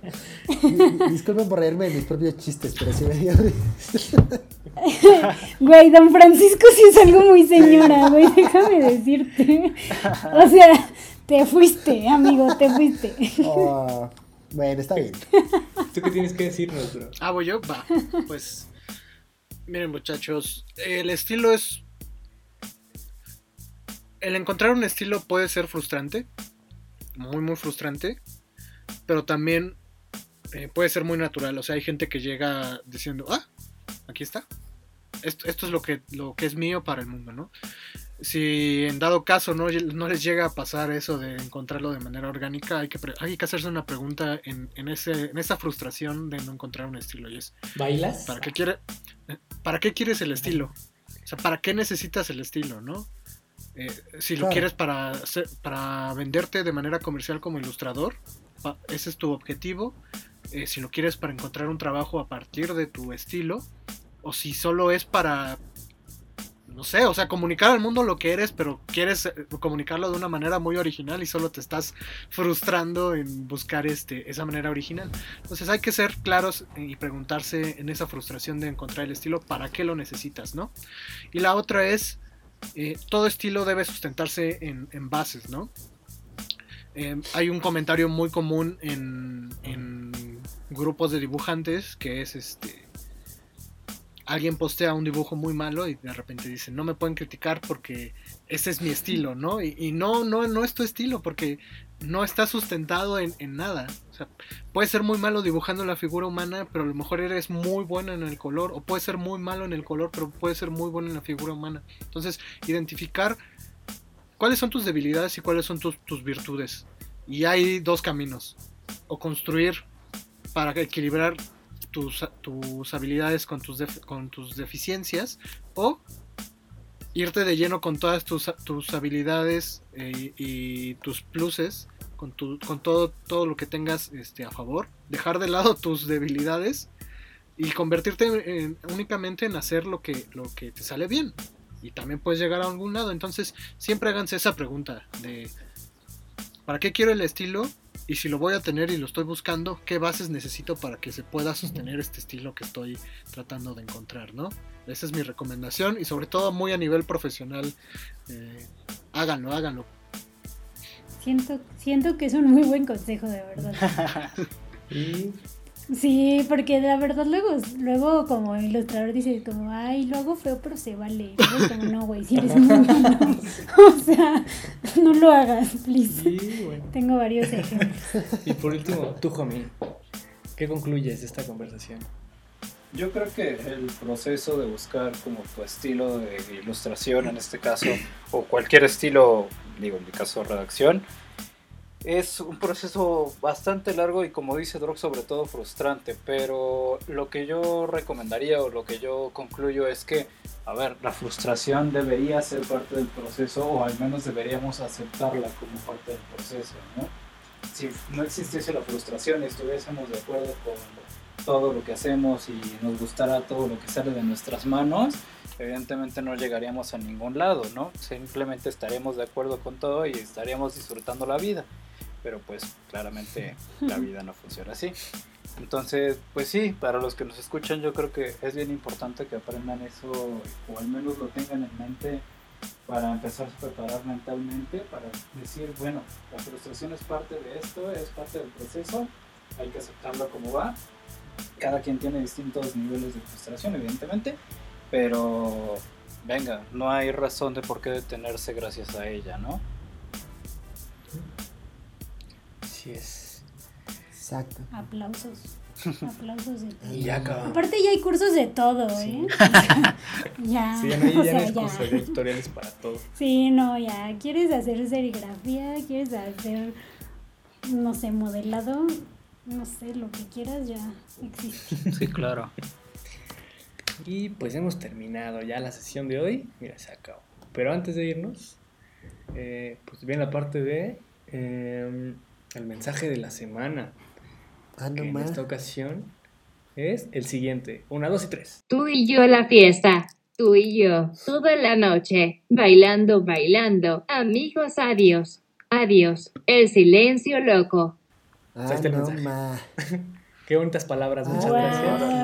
Disculpen por reírme de mis propios chistes, pero sí me dio
Güey, don Francisco sí es algo muy señora, güey, déjame decirte. O sea, te fuiste, amigo, te fuiste.
Oh, bueno, está bien.
¿Tú qué tienes que decirnos, bro?
Ah, voy yo, va. Pues, miren muchachos, el estilo es el encontrar un estilo puede ser frustrante, muy, muy frustrante, pero también eh, puede ser muy natural. O sea, hay gente que llega diciendo, ah, aquí está. Esto, esto, es lo que, lo que es mío para el mundo, ¿no? Si en dado caso no, no les llega a pasar eso de encontrarlo de manera orgánica, hay que, hay que hacerse una pregunta en, en, ese, en esa frustración de no encontrar un estilo. Y es,
¿Bailas?
¿para qué, quiere, ¿Para qué quieres el estilo? O sea, ¿para qué necesitas el estilo, no? Eh, si lo quieres para, para venderte de manera comercial como ilustrador, ese es tu objetivo. Eh, si lo quieres para encontrar un trabajo a partir de tu estilo, o si solo es para, no sé, o sea, comunicar al mundo lo que eres, pero quieres eh, comunicarlo de una manera muy original y solo te estás frustrando en buscar este, esa manera original. Entonces hay que ser claros y preguntarse en esa frustración de encontrar el estilo, ¿para qué lo necesitas, no? Y la otra es eh, todo estilo debe sustentarse en, bases, ¿no? Eh, hay un comentario muy común en, grupos de dibujantes que es este alguien postea un dibujo muy malo y de repente dice no me pueden criticar porque ese es mi estilo, ¿no? Y, y no, no, no es tu estilo porque no está sustentado en, nada. O sea, puede ser muy malo dibujando la figura humana, pero a lo mejor eres muy bueno en el color, o puede ser muy malo en el color, pero puede ser muy bueno en la figura humana. Entonces, identificar cuáles son tus debilidades y cuáles son tus, virtudes. Y hay dos caminos. O construir para equilibrar tus, tus habilidades con tus, con tus deficiencias, o irte de lleno con todas tus, tus habilidades eh, y tus pluses, con, tu, todo, todo lo que tengas este, a favor, dejar de lado tus debilidades y convertirte únicamente en hacer lo que, lo que te sale bien. Y también puedes llegar a algún lado. Entonces, siempre háganse esa pregunta de ¿para qué quiero el estilo? Y si lo voy a tener y lo estoy buscando, ¿qué bases necesito para que se pueda sostener este estilo que estoy tratando de encontrar, ¿no? Esa es mi recomendación y sobre todo muy a nivel profesional. Eh, háganlo, háganlo.
Siento, siento que es un muy buen consejo, de verdad. Sí, porque la verdad luego, luego como ilustrador dices como, ay, lo hago feo, pero se vale. como, no, güey, si eres muy bueno. o sea, no lo hagas, please. Tengo varios ejemplos.
Y por último, tú, Jomi, ¿qué concluyes de esta conversación?
Yo creo que el proceso de buscar como tu estilo de ilustración en este caso, o cualquier estilo, digo en mi caso redacción, es un proceso bastante largo y como dice Drog sobre todo frustrante, pero lo que yo recomendaría o lo que yo concluyo es que, a ver, la frustración debería ser parte del proceso o al menos deberíamos aceptarla como parte del proceso, ¿no? Si no existiese la frustración y estuviésemos de acuerdo con todo lo que hacemos y nos gustara todo lo que sale de nuestras manos, evidentemente no llegaríamos a ningún lado, ¿no? Simplemente estaremos de acuerdo con todo y estaríamos disfrutando la vida. Pero pues claramente la vida no funciona así. Entonces, pues sí, para los que nos escuchan yo creo que es bien importante que aprendan eso o al menos lo tengan en mente para empezar a preparar mentalmente, para decir, bueno, la frustración es parte de esto, es parte del proceso, hay que aceptarlo como va cada quien tiene distintos niveles de frustración, evidentemente, pero venga, no hay razón de por qué detenerse gracias a ella, ¿no?
Así es.
Exacto.
Aplausos. Aplausos de
Y ya
Aparte ya hay cursos de todo, ¿eh? ya.
Sí, ya no hay, cursos editoriales para todo.
Sí, no, ya. ¿Quieres hacer serigrafía? ¿Quieres hacer no sé, modelado, no sé, lo que quieras ya existe.
Sí, claro.
Y pues hemos terminado ya la sesión de hoy. Mira, se acabó. Pero antes de irnos, eh, pues viene la parte de eh, el mensaje de la semana.
Ah, no
que en
más.
esta ocasión es el siguiente. Una, dos y tres.
Tú y yo la fiesta. Tú y yo. Toda la noche. Bailando, bailando. Amigos, adiós. Adiós. El silencio loco.
Ah, no más.
Qué bonitas palabras, muchas
Ah,
gracias.
Wow.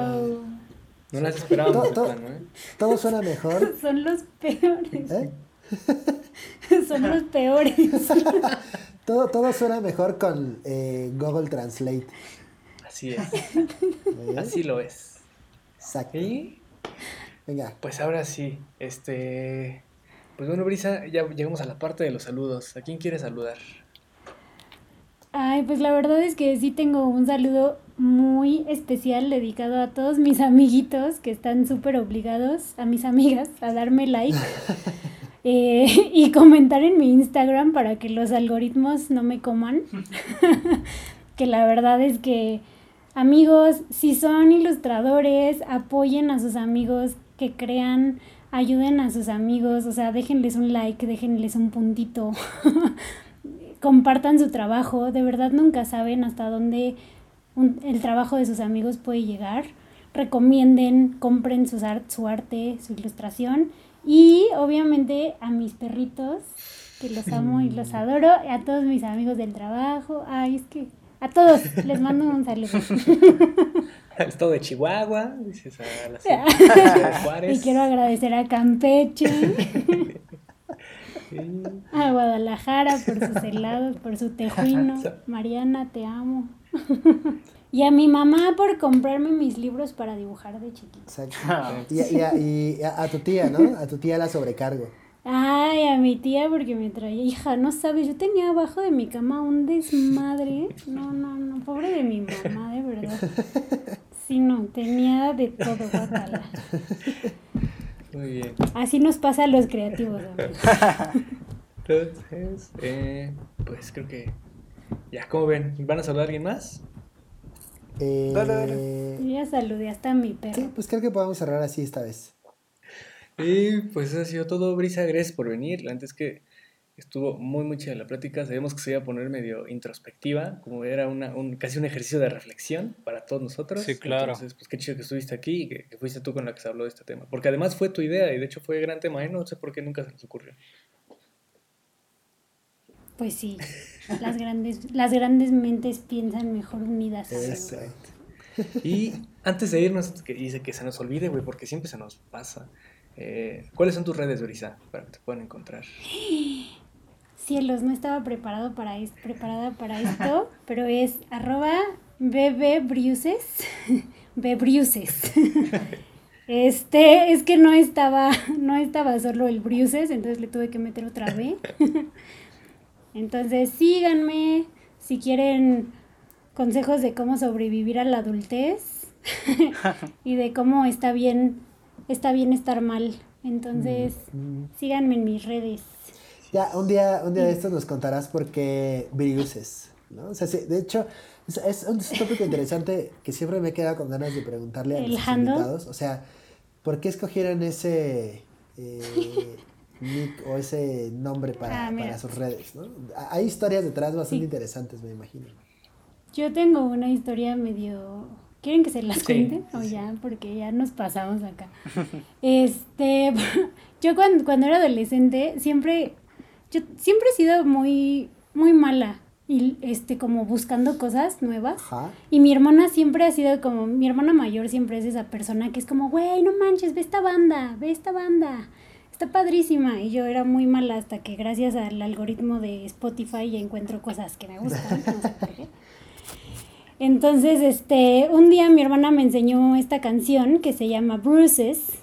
No las esperábamos
Todo-
plano, ¿eh?
Todo suena mejor.
Son los peores.
¿eh?
Son los peores.
Todo, todo suena mejor con eh, Google Translate.
Así es,
¿eh?
así lo es.
Exacto.
Y
Venga.
pues ahora sí, este... Pues bueno, Brisa, ya llegamos a la parte de los saludos. ¿A quién quieres saludar?
Ay, pues la verdad es que sí tengo un saludo muy especial dedicado a todos mis amiguitos que están súper obligados, a mis amigas, a darme like eh, y comentar en mi Instagram para que los algoritmos no me coman. que la verdad es que, amigos, si son ilustradores, apoyen a sus amigos que crean, ayuden a sus amigos, o sea, déjenles un like, déjenles un puntito. compartan su trabajo, de verdad nunca saben hasta dónde un- el trabajo de sus amigos puede llegar. Recomienden, compren sus ar- su arte, su ilustración y obviamente a mis perritos, que los amo y los adoro, y a todos mis amigos del trabajo, ay, es que a todos les mando un saludo.
Al estado de Chihuahua, dices a la ciudad de Juárez.
y quiero agradecer a Campeche, a Guadalajara por sus helados, por su tejuino. Mariana, te amo. Y a mi mamá por comprarme mis libros para dibujar de chiquita.
Exacto. Y, a- y a, y a- a tu tía, ¿no? A tu tía la sobrecargo.
Ay, a mi tía porque me traía, hija, no sabes, yo tenía abajo de mi cama un desmadre. No, no, no, pobre de mi mamá, de verdad. Sí, no, tenía de todo, guacala.
Muy bien.
Así nos pasa a los creativos, amigos.
Entonces, eh, pues creo que ya, como ven, ¿van a saludar a alguien más?
Eh,
Dale, dale.
Yo ya saludé hasta a mi
Sí,
perro.
pues creo que podemos cerrar así esta vez.
Y pues eso ha sido todo, Brisa, gracias por venir. La antes que estuvo muy, muy chida la plática. Sabemos que se iba a poner medio introspectiva, como era una, un, casi un ejercicio de reflexión para todos nosotros.
Sí, claro.
Entonces, pues qué chido que estuviste aquí y que, que fuiste tú con la que se habló de este tema. Porque además fue tu idea y de hecho fue gran tema, ¿eh? No sé por qué nunca se nos ocurrió.
Pues sí, las grandes, las grandes mentes piensan mejor unidas.
Eso.
Y antes de irnos, que dice que se nos olvide, güey, porque siempre se nos pasa. Eh, ¿Cuáles son tus redes, Brisa, para que te puedan encontrar?
Cielos, no estaba preparado para es- preparada para esto, pero es arroba bebebruces, bebruces. Este, es que no estaba, no estaba solo el bruces, entonces le tuve que meter otra B. Entonces síganme si quieren consejos de cómo sobrevivir a la adultez y de cómo está bien, está bien estar mal. Entonces, síganme en mis redes.
Ya, un día, un día de estos nos contarás por qué Briuses, ¿no? O sea, sí, de hecho, es, es un, tópico interesante que siempre me queda con ganas de preguntarle a
¿El
nuestros
handle?
invitados. O sea, ¿por qué escogieron ese eh, nick o ese nombre para,
Ah,
para sus redes, ¿no? Hay historias detrás bastante
Sí.
interesantes, me imagino.
Yo tengo una historia medio... ¿Quieren que se las
Sí,
cuente? o
sí.
ya, porque ya nos pasamos acá. este, yo cuando, cuando era adolescente siempre, yo siempre he sido muy, muy mala y este, como buscando cosas nuevas.
Ajá.
Y mi hermana siempre ha sido como, mi hermana mayor siempre es esa persona que es como, güey, no manches, ve esta banda, ve esta banda, está padrísima. Y yo era muy mala hasta que gracias al algoritmo de Spotify ya encuentro cosas que me gustan. Entonces, este, un día mi hermana me enseñó esta canción que se llama Bruises,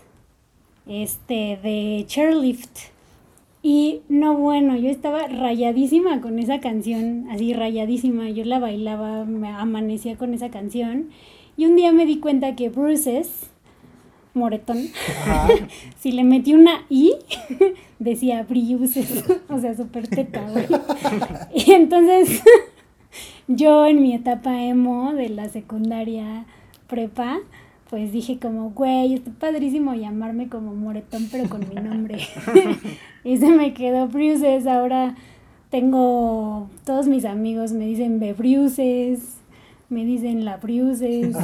este, de Chairlift. Y no, bueno, yo estaba rayadísima con esa canción, así rayadísima. Yo la bailaba, me amanecía con esa canción. Y un día me di cuenta que Bruises, moretón,
Ajá.
si le metí una I, decía Bruises, o sea, súper teta, güey. Y entonces yo en mi etapa emo de la secundaria prepa, pues dije como, güey, está padrísimo llamarme como Moretón, pero con mi nombre. y se me quedó Bruces. Ahora tengo, todos mis amigos me dicen Bebruces, me dicen La Bruces.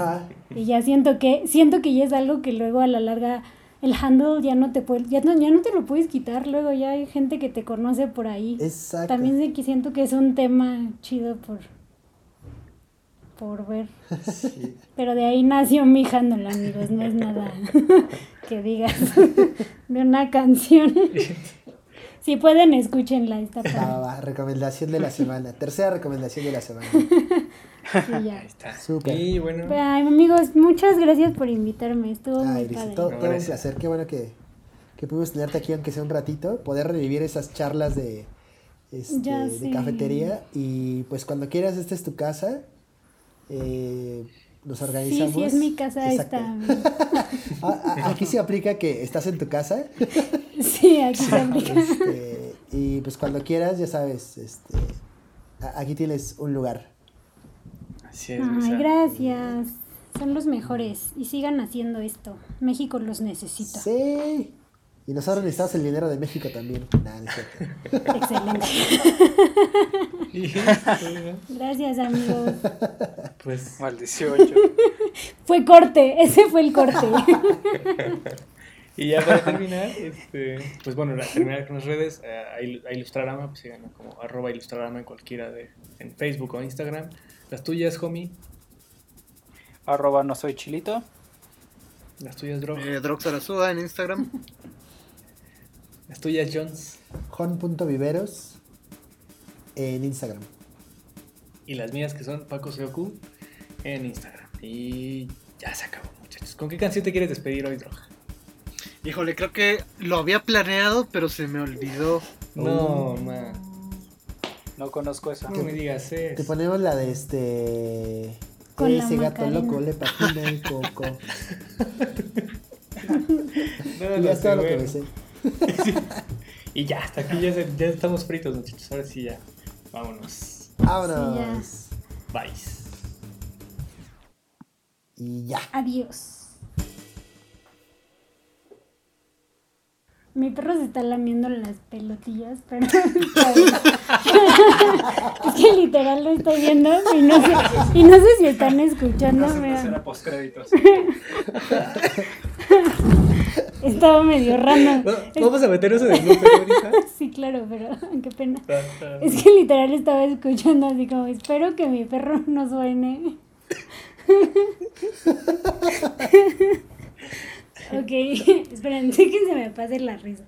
Y ya siento que, siento que ya es algo que luego a la larga el handle ya no te puede, ya no, ya no te lo puedes quitar, luego ya hay gente que te conoce por ahí.
Exacto.
También sé que siento que es un tema chido por por ver. Pero de ahí nació mi handle, amigos, no es nada que digas de una canción. Si pueden, escúchenla.
Va, recomendación de la semana. Tercera recomendación de la semana.
Ya. está. Súper. Y bueno.
amigos, muchas gracias por invitarme. Estuvo muy padre.
Todo, todo un placer. Qué bueno que, que pudimos tenerte aquí, aunque sea un ratito. Poder revivir esas charlas de, este, de cafetería. Y pues cuando quieras, esta es tu casa eh, nos organizamos.
Sí, sí, es mi casa esta.
Aquí se aplica que estás en tu casa.
sí, aquí se aplica.
Este, y pues cuando quieras, ya sabes, este, aquí tienes un lugar.
Así es. Ay, gracias. Son los mejores y sigan haciendo esto. México los necesita.
Sí. Y nosotros necesitamos el dinero de México también.
Excelente. Gracias, amigos.
Pues. Maldición.
fue corte, ese fue el corte.
y ya para terminar, este, pues bueno, para terminar con las redes, eh, a Ilustrarama, pues sigan como arroba Ilustrarama en cualquiera de, en Facebook o Instagram. Las tuyas, homie.
Arroba no soy chilito.
Las tuyas, Drog.
Eh, Drog en Instagram.
Las tuyas, Jones.
Jon.viveros en Instagram.
Y las mías que son Paco Seoku en Instagram. Y ya se acabó, muchachos. ¿Con qué canción te quieres despedir hoy, Droga?
Híjole, creo que lo había planeado, pero se me olvidó.
No, man.
No conozco esa.
No me digas eso.
Te ponemos la de este. ese gato loco le patina el coco.
no, ya está lo que me sé. Y ya, hasta aquí ya, ya, estamos fritos, muchachos. Ahora sí ya. Vámonos.
Vámonos.
Bye.
Y ya.
Adiós. Mi perro se está lamiendo las pelotillas, pero es que literal lo estoy viendo y no sé, y no sé si están escuchando. Estaba medio rana.
¿Vamos a meter eso de ahorita?
Sí, claro, pero qué pena. Es que literal estaba escuchando así como, espero que mi perro no suene. Ok, esperen, sé que se me pase la risa.